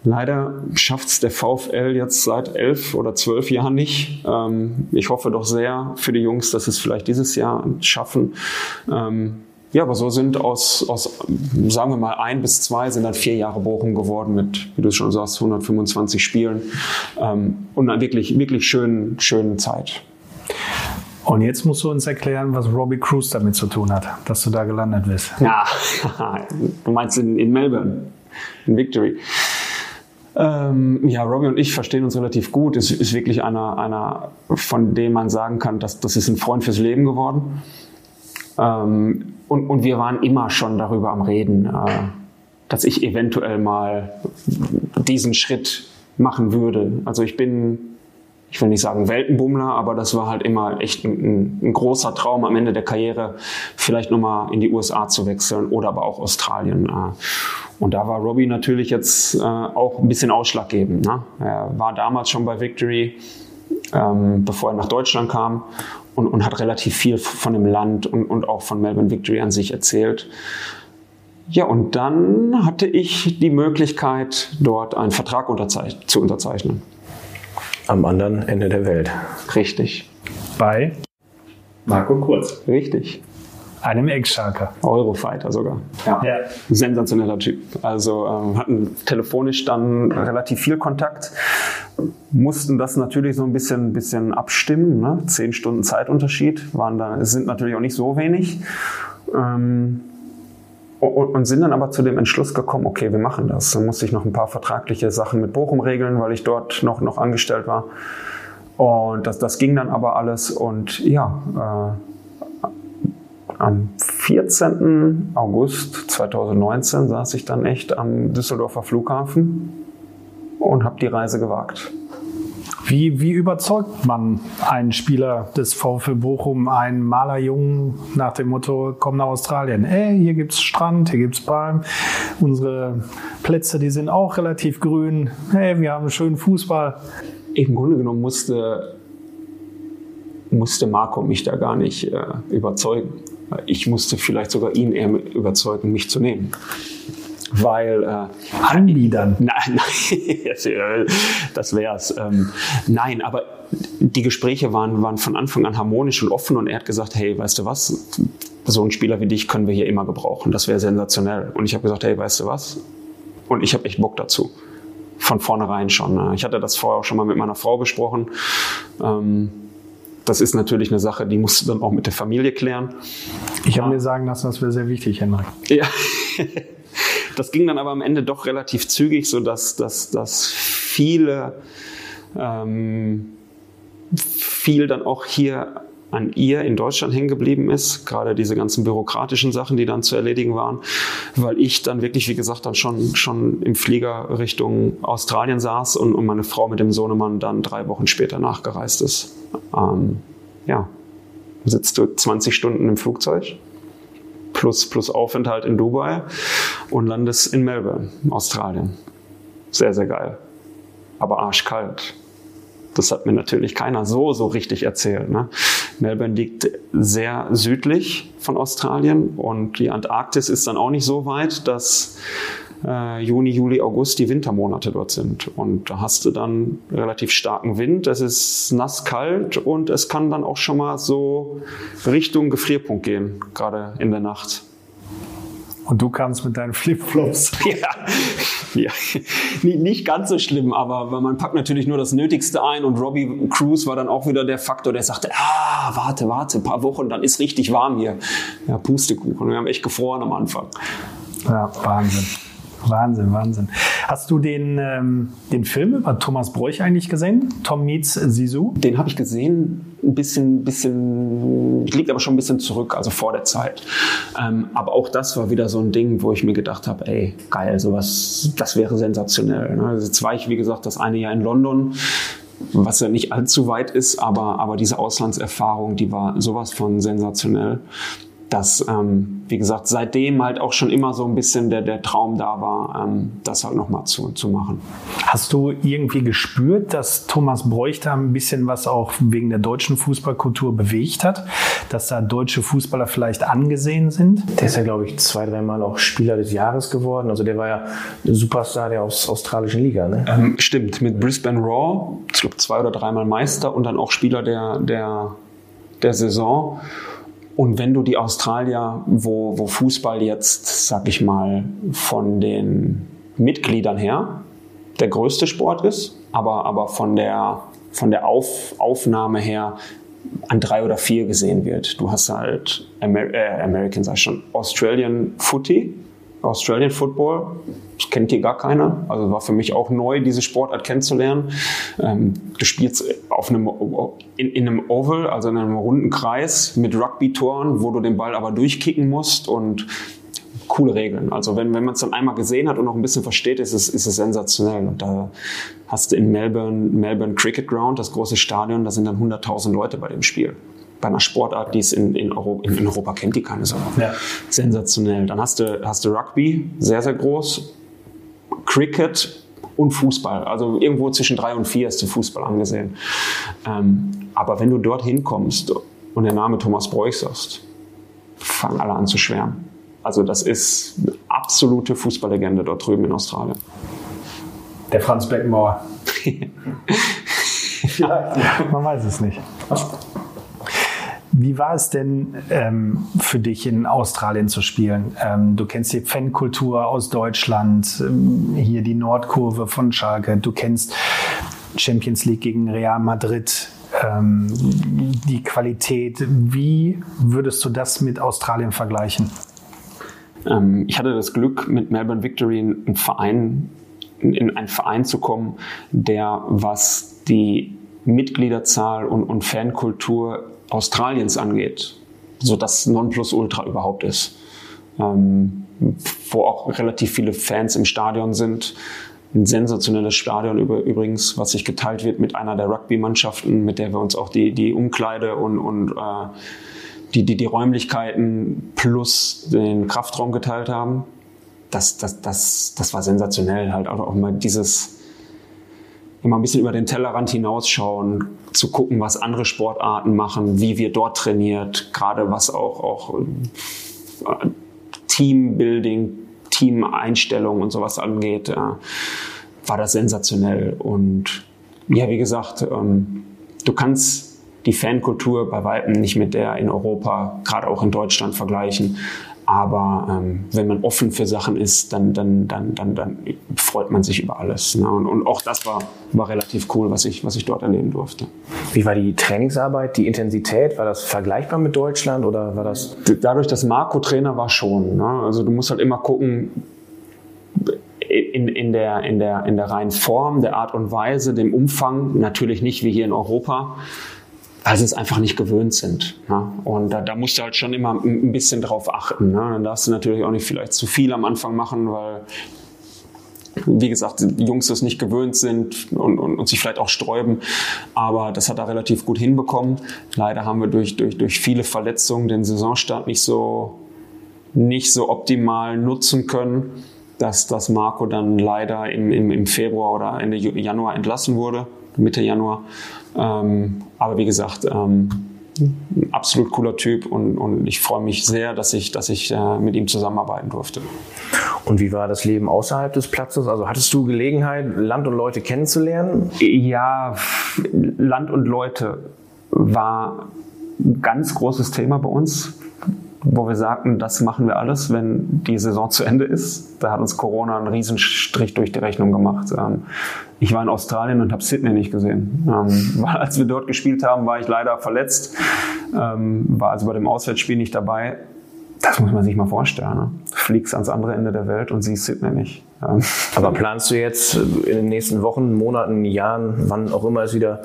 Leider schafft es der VfL jetzt seit elf oder zwölf Jahren nicht. Ähm, ich hoffe doch sehr für die Jungs, dass es vielleicht dieses Jahr schaffen. Ähm, ja, aber so sind aus, aus, sagen wir mal, ein bis zwei sind dann vier Jahre Bochum geworden mit, wie du schon sagst, 125 Spielen ähm, und einer wirklich, wirklich schönen, schönen Zeit. Und jetzt musst du uns erklären, was Robbie Cruz damit zu tun hat, dass du da gelandet bist. Ja, du meinst in, in Melbourne, in Victory. Ähm, ja, Robbie und ich verstehen uns relativ gut. Es ist wirklich einer, einer, von dem man sagen kann, dass das ist ein Freund fürs Leben geworden. Ähm, und, und wir waren immer schon darüber am Reden, äh, dass ich eventuell mal diesen Schritt machen würde. Also ich bin, ich will nicht sagen Weltenbummler, aber das war halt immer echt ein, ein großer Traum am Ende der Karriere, vielleicht nochmal in die USA zu wechseln oder aber auch Australien. Äh. Und da war Robbie natürlich jetzt äh, auch ein bisschen ausschlaggebend. Ne? Er war damals schon bei Victory ähm, bevor er nach Deutschland kam und, und, hat relativ viel von dem Land und, und auch von Melbourne Victory an sich erzählt. Ja, und dann hatte ich die Möglichkeit, dort einen Vertrag unterzeich zu unterzeichnen. Am anderen Ende der Welt. Richtig. Bei Marco Kurz. Richtig. Einem Ex-Schalker. Eurofighter sogar. Ja. ja. Sensationeller Typ. Also ähm, hatten telefonisch dann relativ viel Kontakt, mussten das natürlich so ein bisschen, bisschen abstimmen. Ne? Zehn Stunden Zeitunterschied waren da, sind natürlich auch nicht so wenig. Ähm, und sind dann aber zu dem Entschluss gekommen, okay, wir machen das. Dann musste ich noch ein paar vertragliche Sachen mit Bochum regeln, weil ich dort noch, noch angestellt war. Und das, das ging dann aber alles. Und ja, äh, am 14. August 2019 saß ich dann echt am Düsseldorfer Flughafen und habe die Reise gewagt. Wie, wie überzeugt man einen Spieler des VfL Bochum, einen Malerjungen nach dem Motto, komm nach Australien. Ey, hier gibt's Strand, hier gibt's Palmen. Unsere Plätze, die sind auch relativ grün. Hey, wir haben einen schönen Fußball. Im Grunde genommen musste, musste Marco mich da gar nicht äh, überzeugen. Ich musste vielleicht sogar ihn eher überzeugen, mich zu nehmen weil äh, Anbiedern. Nein, nein das wär's. Ähm, nein, aber die Gespräche waren, waren von Anfang an harmonisch und offen und er hat gesagt, hey, weißt du was, so einen Spieler wie dich können wir hier immer gebrauchen. Das wäre sensationell. Und ich habe gesagt, hey, weißt du was? Und ich habe echt Bock dazu. Von vornherein schon. Ne? Ich hatte das vorher auch schon mal mit meiner Frau besprochen. Ähm, das ist natürlich eine Sache, die musst du dann auch mit der Familie klären. Ich habe mir sagen lassen, das wäre sehr wichtig, Henrik. Ja. Das ging dann aber am Ende doch relativ zügig, sodass dass, dass viele ähm, viel dann auch hier an ihr in Deutschland hängen geblieben ist, gerade diese ganzen bürokratischen Sachen, die dann zu erledigen waren, weil ich dann wirklich, wie gesagt, dann schon, schon im Flieger Richtung Australien saß und, und meine Frau mit dem Sohnemann dann drei Wochen später nachgereist ist. Ähm, ja, sitzt du 20 Stunden im Flugzeug plus, plus Aufenthalt in Dubai und landest in Melbourne, Australien. Sehr, sehr geil. Aber arschkalt. Das hat mir natürlich keiner so, so richtig erzählt. Ne? Melbourne liegt sehr südlich von Australien und die Antarktis ist dann auch nicht so weit, dass äh, Juni, Juli, August die Wintermonate dort sind. Und da hast du dann relativ starken Wind, es ist nass kalt und es kann dann auch schon mal so Richtung Gefrierpunkt gehen, gerade in der Nacht. Und du kamst mit deinen Flipflops. ja, ja. nicht ganz so schlimm, aber man packt natürlich nur das Nötigste ein und Robbie Cruz war dann auch wieder der Faktor, der sagte, ah, warte, warte, ein paar Wochen, dann ist richtig warm hier. Ja, Pustekuchen. Wir haben echt gefroren am Anfang. Ja, Wahnsinn. Wahnsinn, Wahnsinn. Hast du den, ähm, den Film über Thomas Bräuch eigentlich gesehen? Tom Meets Sisu? Den habe ich gesehen, ein bisschen, bisschen, liegt aber schon ein bisschen zurück, also vor der Zeit. Ähm, aber auch das war wieder so ein Ding, wo ich mir gedacht habe, ey, geil, sowas, das wäre sensationell. Ne? Jetzt war ich, wie gesagt, das eine Jahr in London was ja nicht allzu weit ist, aber, aber diese Auslandserfahrung, die war sowas von sensationell dass, ähm, wie gesagt, seitdem halt auch schon immer so ein bisschen der, der Traum da war, ähm, das halt nochmal zu, zu machen. Hast du irgendwie gespürt, dass Thomas Bräuch da ein bisschen was auch wegen der deutschen Fußballkultur bewegt hat? Dass da deutsche Fußballer vielleicht angesehen sind? Der ist ja, glaube ich, zwei, dreimal auch Spieler des Jahres geworden. Also der war ja ein Superstar der aus australischen Liga, ne? Ähm, stimmt, mit Brisbane Raw, ich glaube zwei oder dreimal Meister und dann auch Spieler der, der, der Saison. Und wenn du die Australier, wo, wo Fußball jetzt, sag ich mal, von den Mitgliedern her der größte Sport ist, aber, aber von der, von der Auf, Aufnahme her an drei oder vier gesehen wird. Du hast halt Amer äh, American, sag ich schon, Australian Footy, Australian Football, das kennt hier gar keiner. Also war für mich auch neu, diese Sportart kennenzulernen. Ähm, du spielst auf einem, in, in, einem Oval, also in einem runden Kreis mit Rugby-Toren, wo du den Ball aber durchkicken musst und coole Regeln. Also wenn, wenn man es dann einmal gesehen hat und noch ein bisschen versteht, ist es, ist es sensationell. Und da hast du in Melbourne, Melbourne Cricket Ground, das große Stadion, da sind dann 100.000 Leute bei dem Spiel bei einer Sportart, die es in, in, Euro, in, in Europa kennt, die keine Sau. Ja. Sensationell. Dann hast du, hast du Rugby, sehr, sehr groß. Cricket und Fußball. Also irgendwo zwischen drei und vier ist der Fußball angesehen. Ähm, aber wenn du dort hinkommst und der Name Thomas Broich sagst, fangen alle an zu schwärmen. Also das ist eine absolute Fußballlegende dort drüben in Australien. Der Franz Beckenbauer. Man weiß es nicht. Wie war es denn ähm, für dich in Australien zu spielen? Ähm, du kennst die Fankultur aus Deutschland, ähm, hier die Nordkurve von Schalke, du kennst Champions League gegen Real Madrid, ähm, die Qualität. Wie würdest du das mit Australien vergleichen? Ähm, ich hatte das Glück, mit Melbourne Victory einen Verein, in einen Verein zu kommen, der was die Mitgliederzahl und, und Fankultur Australiens angeht, so das Nonplusultra überhaupt ist. Ähm, wo auch relativ viele Fans im Stadion sind. Ein sensationelles Stadion übrigens, was sich geteilt wird mit einer der Rugby-Mannschaften, mit der wir uns auch die, die Umkleide und, und äh, die, die, die Räumlichkeiten plus den Kraftraum geteilt haben. Das, das, das, das war sensationell. Halt auch, auch mal dieses immer ein bisschen über den Tellerrand hinausschauen, zu gucken, was andere Sportarten machen, wie wir dort trainiert, gerade was auch, auch äh, Teambuilding, Teameinstellung und sowas angeht, äh, war das sensationell. Und ja, wie gesagt, ähm, du kannst die Fankultur bei weitem nicht mit der in Europa, gerade auch in Deutschland vergleichen. Aber ähm, wenn man offen für Sachen ist, dann, dann, dann, dann, dann freut man sich über alles. Ne? Und, und auch das war, war relativ cool, was ich, was ich dort erleben durfte. Wie war die Trainingsarbeit, die Intensität? War das vergleichbar mit Deutschland oder war das? Dadurch, dass Marco Trainer war schon. Ne? Also du musst halt immer gucken, in, in, der, in, der, in der reinen Form, der Art und Weise, dem Umfang, natürlich nicht wie hier in Europa weil sie es einfach nicht gewöhnt sind. Ne? Und da, da musst du halt schon immer ein bisschen drauf achten. Ne? Dann darfst du natürlich auch nicht vielleicht zu viel am Anfang machen, weil wie gesagt, die Jungs das nicht gewöhnt sind und, und, und, sich vielleicht auch sträuben. Aber das hat er relativ gut hinbekommen. Leider haben wir durch, durch, durch viele Verletzungen den Saisonstart nicht so, nicht so optimal nutzen können, dass, dass Marco dann leider im, im, im Februar oder Ende Januar entlassen wurde, Mitte Januar. Ähm, aber wie gesagt, ähm, ein absolut cooler Typ und, und ich freue mich sehr, dass ich, dass ich äh, mit ihm zusammenarbeiten durfte. Und wie war das Leben außerhalb des Platzes? Also hattest du Gelegenheit, Land und Leute kennenzulernen? Ja, Land und Leute war ein ganz großes Thema bei uns wo wir sagten, das machen wir alles, wenn die Saison zu Ende ist. Da hat uns Corona einen Riesenstrich durch die Rechnung gemacht. Ähm, ich war in Australien und habe Sydney nicht gesehen. Ähm, weil als wir dort gespielt haben, war ich leider verletzt, ähm, war also bei dem Auswärtsspiel nicht dabei. Das muss man sich mal vorstellen. Ne? Fliegst ans andere Ende der Welt und siehst Sydney nicht. Ähm. Aber planst du jetzt in den nächsten Wochen, Monaten, Jahren, wann auch immer es wieder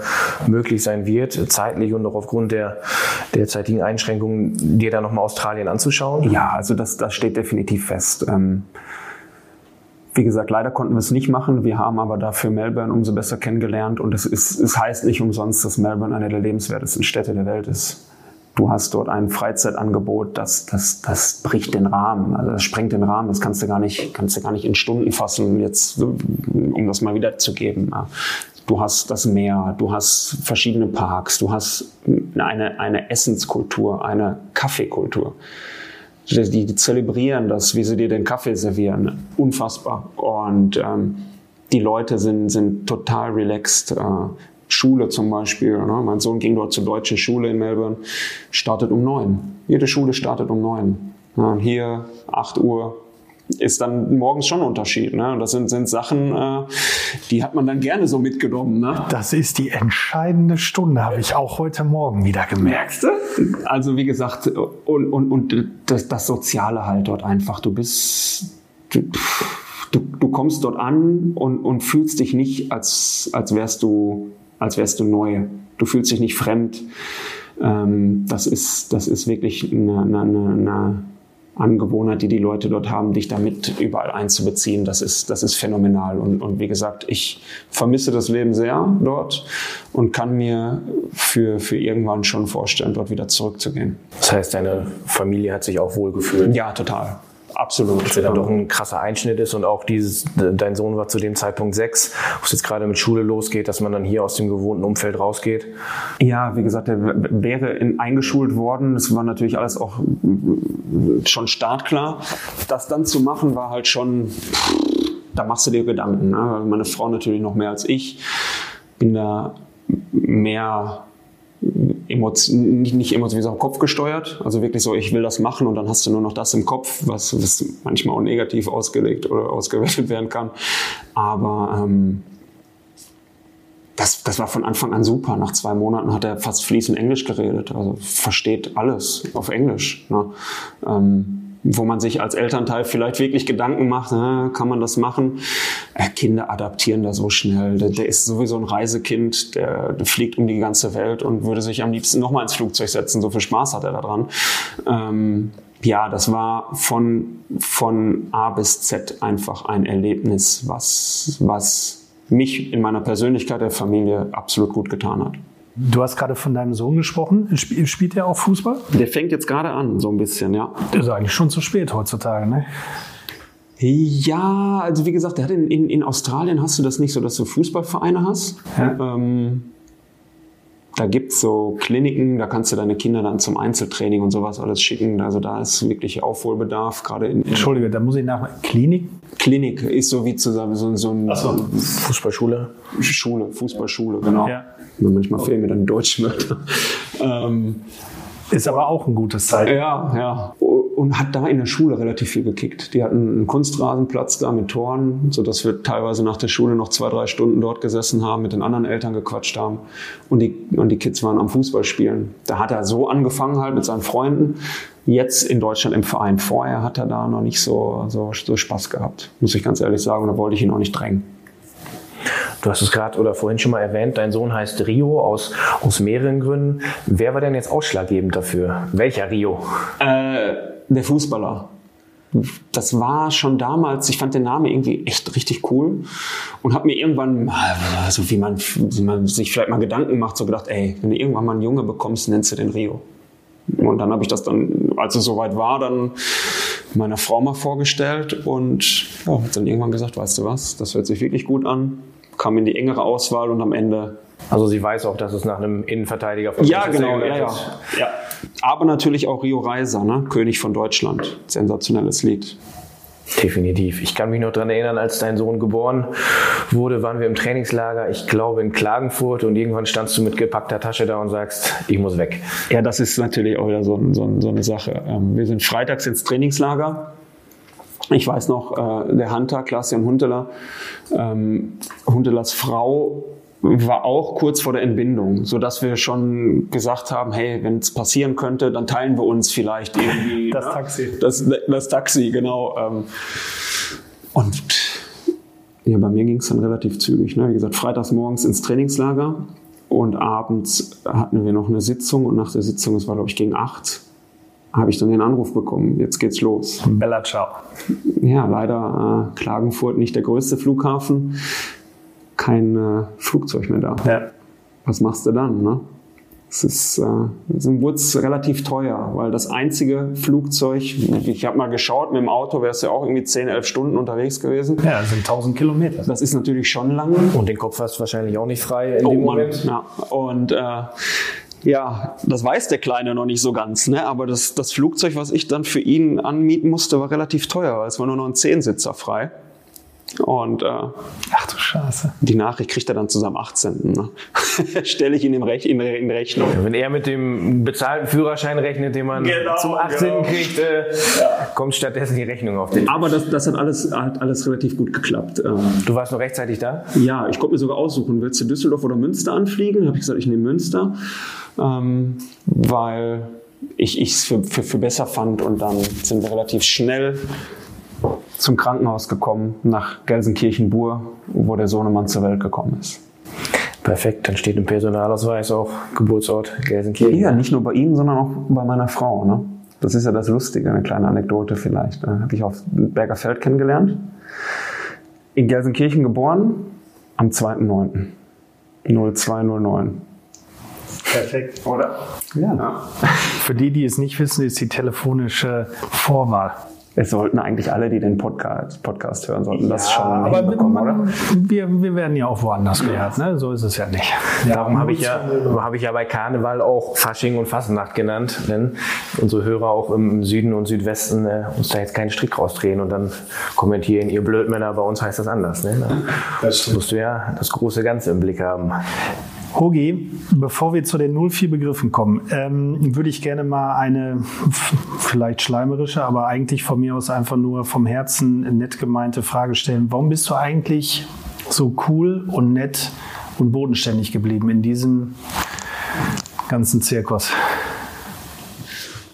möglich sein wird, zeitlich und auch aufgrund der derzeitigen Einschränkungen, dir da nochmal Australien anzuschauen? Ja, also das, das steht definitiv fest. Ähm, wie gesagt, leider konnten wir es nicht machen. Wir haben aber dafür Melbourne umso besser kennengelernt. Und es, ist, es heißt nicht umsonst, dass Melbourne eine der lebenswertesten Städte der Welt ist. Du hast dort ein Freizeitangebot, das, das, das bricht den Rahmen, also das sprengt den Rahmen, das kannst du gar nicht, kannst du gar nicht in Stunden fassen, jetzt, um das mal wiederzugeben. Du hast das Meer, du hast verschiedene Parks, du hast eine, eine Essenskultur, eine Kaffeekultur. Die, die zelebrieren das, wie sie dir den Kaffee servieren. Unfassbar. Und ähm, die Leute sind, sind total relaxed. Äh, Schule zum Beispiel. Ne? Mein Sohn ging dort zur deutschen Schule in Melbourne, startet um neun. Jede Schule startet um neun. Ja, hier acht Uhr ist dann morgens schon ein Unterschied. Ne? Das sind, sind Sachen, äh, die hat man dann gerne so mitgenommen. Ne? Das ist die entscheidende Stunde, habe ich auch heute Morgen wieder gemerkt. Also wie gesagt, und, und, und das, das Soziale halt dort einfach. Du bist... Du, du, du kommst dort an und, und fühlst dich nicht, als, als wärst du als wärst du neu. Du fühlst dich nicht fremd. Ähm, das, ist, das ist wirklich eine, eine, eine Angewohnheit, die die Leute dort haben, dich damit überall einzubeziehen. Das ist, das ist phänomenal. Und, und wie gesagt, ich vermisse das Leben sehr dort und kann mir für, für irgendwann schon vorstellen, dort wieder zurückzugehen. Das heißt, deine Familie hat sich auch wohl gefühlt? Ja, total. Absolut. Was ja dann doch ein krasser Einschnitt ist und auch dieses, dein Sohn war zu dem Zeitpunkt sechs, wo es jetzt gerade mit Schule losgeht, dass man dann hier aus dem gewohnten Umfeld rausgeht. Ja, wie gesagt, der wäre in, eingeschult worden. Das war natürlich alles auch schon startklar. Das dann zu machen, war halt schon, da machst du dir Gedanken. Ne? Meine Frau natürlich noch mehr als ich. Bin da mehr Emotion, nicht, nicht emotional, Kopf gesteuert. Also wirklich so, ich will das machen und dann hast du nur noch das im Kopf, was, was manchmal auch negativ ausgelegt oder ausgewertet werden kann. Aber ähm, das, das war von Anfang an super. Nach zwei Monaten hat er fast fließend Englisch geredet. Also versteht alles auf Englisch. Ne? Ähm, wo man sich als Elternteil vielleicht wirklich Gedanken macht, kann man das machen? Äh, Kinder adaptieren da so schnell. Der, der, ist sowieso ein Reisekind, der, der, fliegt um die ganze Welt und würde sich am liebsten nochmal ins Flugzeug setzen. So viel Spaß hat er daran. Ähm, ja, das war von, von A bis Z einfach ein Erlebnis, was, was mich in meiner Persönlichkeit der Familie absolut gut getan hat. Du hast gerade von deinem Sohn gesprochen. Spielt er auch Fußball? Der fängt jetzt gerade an, so ein bisschen, ja. Das ist eigentlich schon zu spät heutzutage, ne? Ja, also wie gesagt, der hat in, in, in Australien hast du das nicht so, dass du Fußballvereine hast. Ja. Ähm, da gibt's so Kliniken, da kannst du deine Kinder dann zum Einzeltraining und sowas alles schicken. Also da ist wirklich Aufholbedarf, gerade in, in Entschuldige, da muss ich nach Klinik? Klinik ist so wie zusammen so, so ein so. Fußballschule. Schule, Fußballschule, genau. Ja. Manchmal fehlen mir dann die deutschen Wörter. Ähm, ist aber auch ein gutes Zeichen. Ja, ja. Und hat da in der Schule relativ viel gekickt. Die hatten einen Kunstrasenplatz da mit Toren, sodass wir teilweise nach der Schule noch zwei, drei Stunden dort gesessen haben, mit den anderen Eltern gequatscht haben. Und die, und die Kids waren am Fußballspielen. Da hat er so angefangen halt mit seinen Freunden. Jetzt in Deutschland im Verein. Vorher hat er da noch nicht so, so, so Spaß gehabt, muss ich ganz ehrlich sagen. Und da wollte ich ihn auch nicht drängen. Du hast es gerade oder vorhin schon mal erwähnt, dein Sohn heißt Rio aus, aus mehreren Gründen. Wer war denn jetzt ausschlaggebend dafür? Welcher Rio? Äh, der Fußballer. Das war schon damals, ich fand den Namen irgendwie echt richtig cool und habe mir irgendwann, also wie man, wie man sich vielleicht mal Gedanken macht, so gedacht, ey, wenn du irgendwann mal einen Junge bekommst, nennst du den Rio. Und dann habe ich das dann, als es soweit war, dann meiner Frau mal vorgestellt und ja, dann irgendwann gesagt, weißt du was, das hört sich wirklich gut an, kam in die engere Auswahl und am Ende. Also sie weiß auch, dass es nach einem Innenverteidiger von Ja, genau, ja, ja, ja. Aber natürlich auch Rio Reiser, ne? König von Deutschland. Sensationelles Lied. Definitiv. Ich kann mich noch daran erinnern, als dein Sohn geboren wurde, waren wir im Trainingslager, ich glaube in Klagenfurt und irgendwann standst du mit gepackter Tasche da und sagst, ich muss weg. Ja, das ist natürlich auch wieder so, so, so eine Sache. Ähm, wir sind freitags ins Trainingslager ich weiß noch, äh, der Hunter, Klaas-Jan Hunteler, ähm, Huntelers Frau war auch kurz vor der Entbindung, so dass wir schon gesagt haben, hey, wenn es passieren könnte, dann teilen wir uns vielleicht irgendwie das ne? Taxi. Das, das Taxi, genau. Ähm, und ja, bei mir ging es dann relativ zügig. Ne? Wie gesagt, freitags morgens ins Trainingslager und abends hatten wir noch eine Sitzung und nach der Sitzung, es war glaube ich gegen acht, habe ich dann den Anruf bekommen, jetzt geht's los. Bella ciao. Ja, leider äh, Klagenfurt nicht der größte Flughafen, kein äh, Flugzeug mehr da. Ja. Was machst du dann? Ne? Es ist, äh, wurde es relativ teuer, weil das einzige Flugzeug, ich habe mal geschaut, mit dem Auto wärst du ja auch irgendwie 10, 11 Stunden unterwegs gewesen. Ja, das sind 1000 Kilometer. Das ist natürlich schon lang. Und den Kopf hast du wahrscheinlich auch nicht frei in oh, dem Moment. Ja. Und äh, ja, das weiß der Kleine noch nicht so ganz, ne? aber das, das Flugzeug, was ich dann für ihn anmieten musste, war relativ teuer, weil es war nur noch ein Zehnsitzer frei. Und äh, ach du Scheiße. Die Nachricht kriegt er dann zusammen 18. Ne? Stelle ich ihn in, Rech in, in Rechnung. Ja, wenn er mit dem bezahlten Führerschein rechnet, den man genau, zum 18. Genau. kriegt, äh, ja. kommt stattdessen die Rechnung auf den. Aber das, das hat, alles, hat alles relativ gut geklappt. Ähm, du warst noch rechtzeitig da? Ja, ich konnte mir sogar aussuchen, willst du Düsseldorf oder Münster anfliegen? Habe ich gesagt, ich nehme Münster ähm, weil ich es für, für, für besser fand und dann sind wir relativ schnell zum Krankenhaus gekommen, nach Gelsenkirchen-Bur, wo der Sohnemann zur Welt gekommen ist. Perfekt, dann steht im Personalausweis auch Geburtsort Gelsenkirchen. Ja, nicht nur bei ihm, sondern auch bei meiner Frau. Ne? Das ist ja das Lustige, eine kleine Anekdote vielleicht. Da habe ich auf Bergerfeld kennengelernt. In Gelsenkirchen geboren, am 2.9. 0209. Perfekt, oder? Ja. ja. Für die, die es nicht wissen, ist die telefonische Vorwahl. Es sollten eigentlich alle, die den Podcast, Podcast hören, sollten das schon aber hinbekommen, man, oder? Wir, wir werden ja auch woanders gehört, ne? so ist es ja nicht. Darum habe ich, ja, habe ich ja bei Karneval auch Fasching und Fasnacht genannt, denn unsere Hörer auch im Süden und Südwesten äh, uns da jetzt keinen Strick rausdrehen und dann kommentieren, ihr Blödmänner, bei uns heißt das anders. Ne? Da musst du ja das große Ganze im Blick haben. Hogi, bevor wir zu den 04-Begriffen kommen, ähm, würde ich gerne mal eine vielleicht schleimerische, aber eigentlich von mir aus einfach nur vom Herzen nett gemeinte Frage stellen. Warum bist du eigentlich so cool und nett und bodenständig geblieben in diesem ganzen Zirkus?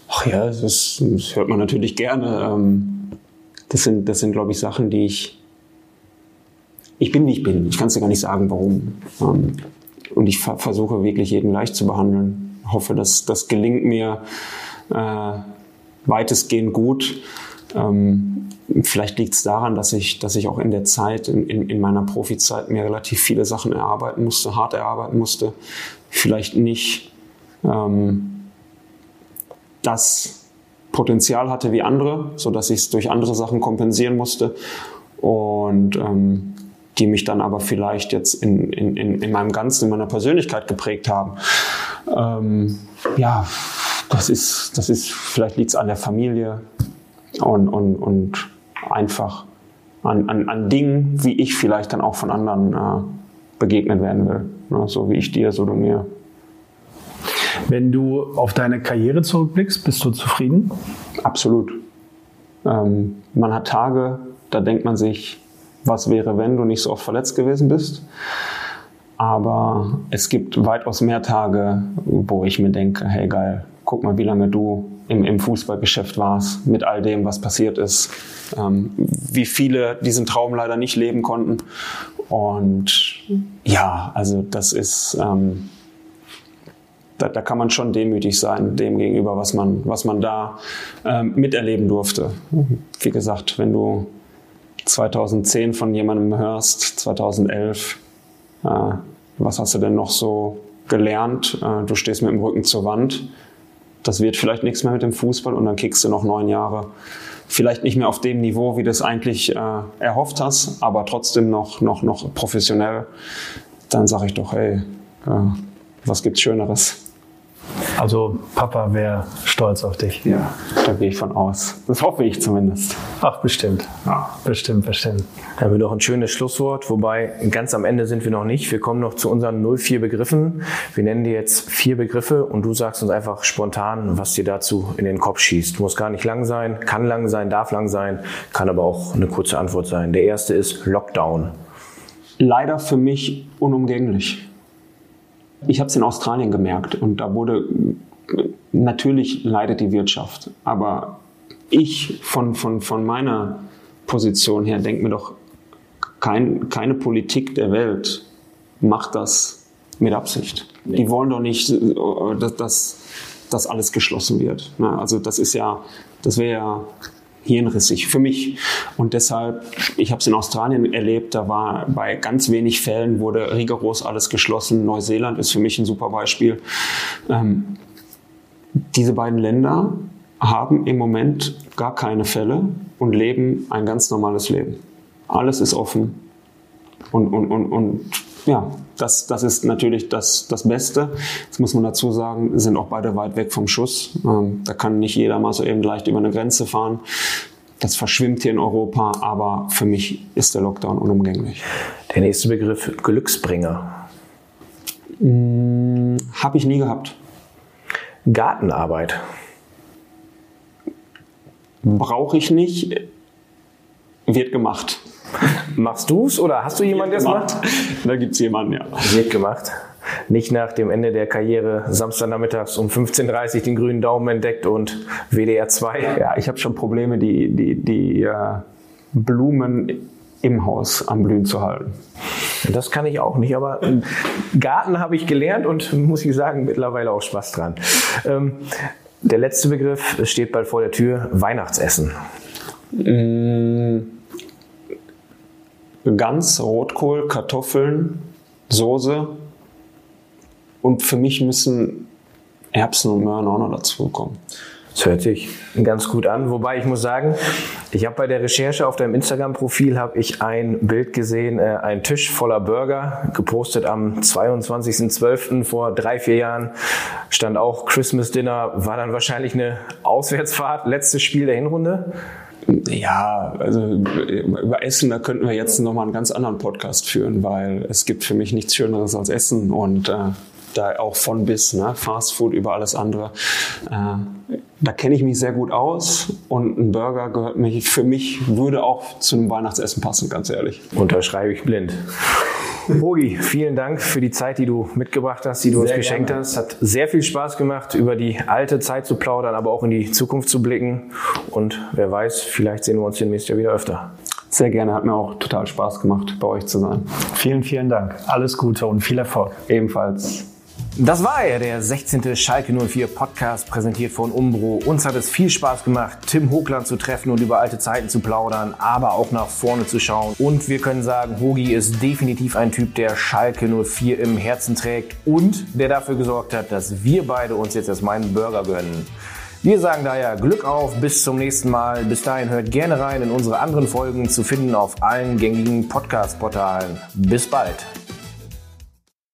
Ach ja, das, ist, das hört man natürlich gerne. Ähm, Das sind, das sind, glaube ich, Sachen, die ich. Ich bin, wie ich bin. Ich kann es dir gar nicht sagen, warum. Und ich ver- versuche wirklich jeden leicht zu behandeln. Hoffe, dass das gelingt mir äh, weitestgehend gut. Ähm, vielleicht liegt es daran, dass ich, dass ich auch in der Zeit, in, in, in meiner Profizeit, mir relativ viele Sachen erarbeiten musste, hart erarbeiten musste. Vielleicht nicht ähm, das Potenzial hatte wie andere, so dass ich es durch andere Sachen kompensieren musste und ähm, die mich dann aber vielleicht jetzt in, in, in, in meinem Ganzen, in meiner Persönlichkeit geprägt haben. Ähm, ja, das ist, das ist, vielleicht liegt es an der Familie und, und, und einfach an, an, an Dingen, wie ich vielleicht dann auch von anderen äh, begegnet werden will. Ne? So wie ich dir, so du mir. Wenn du auf deine Karriere zurückblickst, bist du zufrieden? Absolut. Ähm, man hat Tage, da denkt man sich, was wäre, wenn du nicht so oft verletzt gewesen bist. Aber es gibt weitaus mehr Tage, wo ich mir denke, hey geil, guck mal, wie lange du im, im Fußballgeschäft warst, mit all dem, was passiert ist. Ähm, wie viele diesen Traum leider nicht leben konnten. Und ja, also das ist, ähm, da, da kann man schon demütig sein dem gegenüber, was man, was man da ähm, miterleben durfte. Wie gesagt, wenn du 2010 von jemandem hörst, 2011, äh, was hast du denn noch so gelernt? Äh, du stehst mit dem Rücken zur Wand. Das wird vielleicht nichts mehr mit dem Fußball und dann kickst du noch neun Jahre. Vielleicht nicht mehr auf dem Niveau, wie du es eigentlich äh, erhofft hast, aber trotzdem noch, noch, noch professionell. Dann sage ich doch, hey, äh, was gibt's Schöneres? Also Papa wäre stolz auf dich. Ja, da gehe ich von aus. Das hoffe ich zumindest. Ach, bestimmt. Ja, bestimmt, bestimmt. Da haben wir noch ein schönes Schlusswort, wobei ganz am Ende sind wir noch nicht. Wir kommen noch zu unseren 04 Begriffen. Wir nennen dir jetzt vier Begriffe und du sagst uns einfach spontan, was dir dazu in den Kopf schießt. Muss gar nicht lang sein, kann lang sein, darf lang sein, kann aber auch eine kurze Antwort sein. Der erste ist Lockdown. Leider für mich unumgänglich. Ich habe es in Australien gemerkt und da wurde natürlich leidet die Wirtschaft, aber ich von, von, von meiner Position her denke mir doch, kein, keine Politik der Welt macht das mit Absicht. Die wollen doch nicht, äh, dass, dass, dass alles geschlossen wird. Also das ist ja, das wäre ja hirnrissig für mich. Und deshalb, ich habe es in Australien erlebt, da war bei ganz wenig Fällen wurde rigoros alles geschlossen. Neuseeland ist für mich ein super Beispiel. Ähm, diese beiden Länder haben im Moment gar keine Fälle und leben ein ganz normales Leben. Alles ist offen. Und, und, und, und ja, das, das ist natürlich das, das Beste. Das muss man dazu sagen, sind auch beide weit weg vom Schuss. Ähm, da kann nicht jeder mal so eben leicht über eine Grenze fahren. Das verschwimmt hier in Europa, aber für mich ist der Lockdown unumgänglich. Der nächste Begriff Glücksbringer. Habe ich nie gehabt. Gartenarbeit. Brauche ich nicht, wird gemacht. Machst du's oder hast du jemanden, der es macht? Da gibt's jemanden, ja. Wird gemacht. Nicht nach dem Ende der Karriere Samstagnachmittags um 15.30 Uhr den grünen Daumen entdeckt und WDR 2. Ja, ich habe schon Probleme, die, die, die äh, Blumen im Haus am Blühen zu halten. Das kann ich auch nicht, aber Garten habe ich gelernt und muss ich sagen, mittlerweile auch Spaß dran. Ähm, der letzte Begriff es steht bald vor der Tür, Weihnachtsessen. Gans, Rotkohl, Kartoffeln, Soße und für mich müssen Erbsen und Möhren auch noch dazu kommen. Das hört sich ganz gut an. Wobei ich muss sagen, ich habe bei der Recherche auf deinem Instagram-Profil habe ich ein Bild gesehen, äh, ein Tisch voller Burger, gepostet am 22.12. vor drei, vier Jahren. Stand auch Christmas Dinner, war dann wahrscheinlich eine Auswärtsfahrt, letztes Spiel der Hinrunde. Ja, also über Essen, da könnten wir jetzt nochmal einen ganz anderen Podcast führen, weil es gibt für mich nichts Schöneres als Essen und äh, da auch von bis, ne? Fast Food über alles andere. Äh, da kenne ich mich sehr gut aus und ein Burger gehört mich, für mich würde auch zu einem Weihnachtsessen passen, ganz ehrlich. Unterschreibe ich blind. Bogi, vielen Dank für die Zeit, die du mitgebracht hast, die du sehr uns geschenkt gerne. hast. Hat sehr viel Spaß gemacht, über die alte Zeit zu plaudern, aber auch in die Zukunft zu blicken. Und wer weiß, vielleicht sehen wir uns demnächst ja wieder öfter. Sehr gerne, hat mir auch total Spaß gemacht, bei euch zu sein. Vielen, vielen Dank. Alles Gute und viel Erfolg. Ebenfalls. Das war er, der 16. Schalke 04 Podcast, präsentiert von Umbro. Uns hat es viel Spaß gemacht, Tim Hochland zu treffen und über alte Zeiten zu plaudern, aber auch nach vorne zu schauen. Und wir können sagen, Hogi ist definitiv ein Typ, der Schalke 04 im Herzen trägt und der dafür gesorgt hat, dass wir beide uns jetzt erstmal einen Burger gönnen. Wir sagen daher Glück auf, bis zum nächsten Mal. Bis dahin hört gerne rein in unsere anderen Folgen zu finden auf allen gängigen Podcast-Portalen. Bis bald.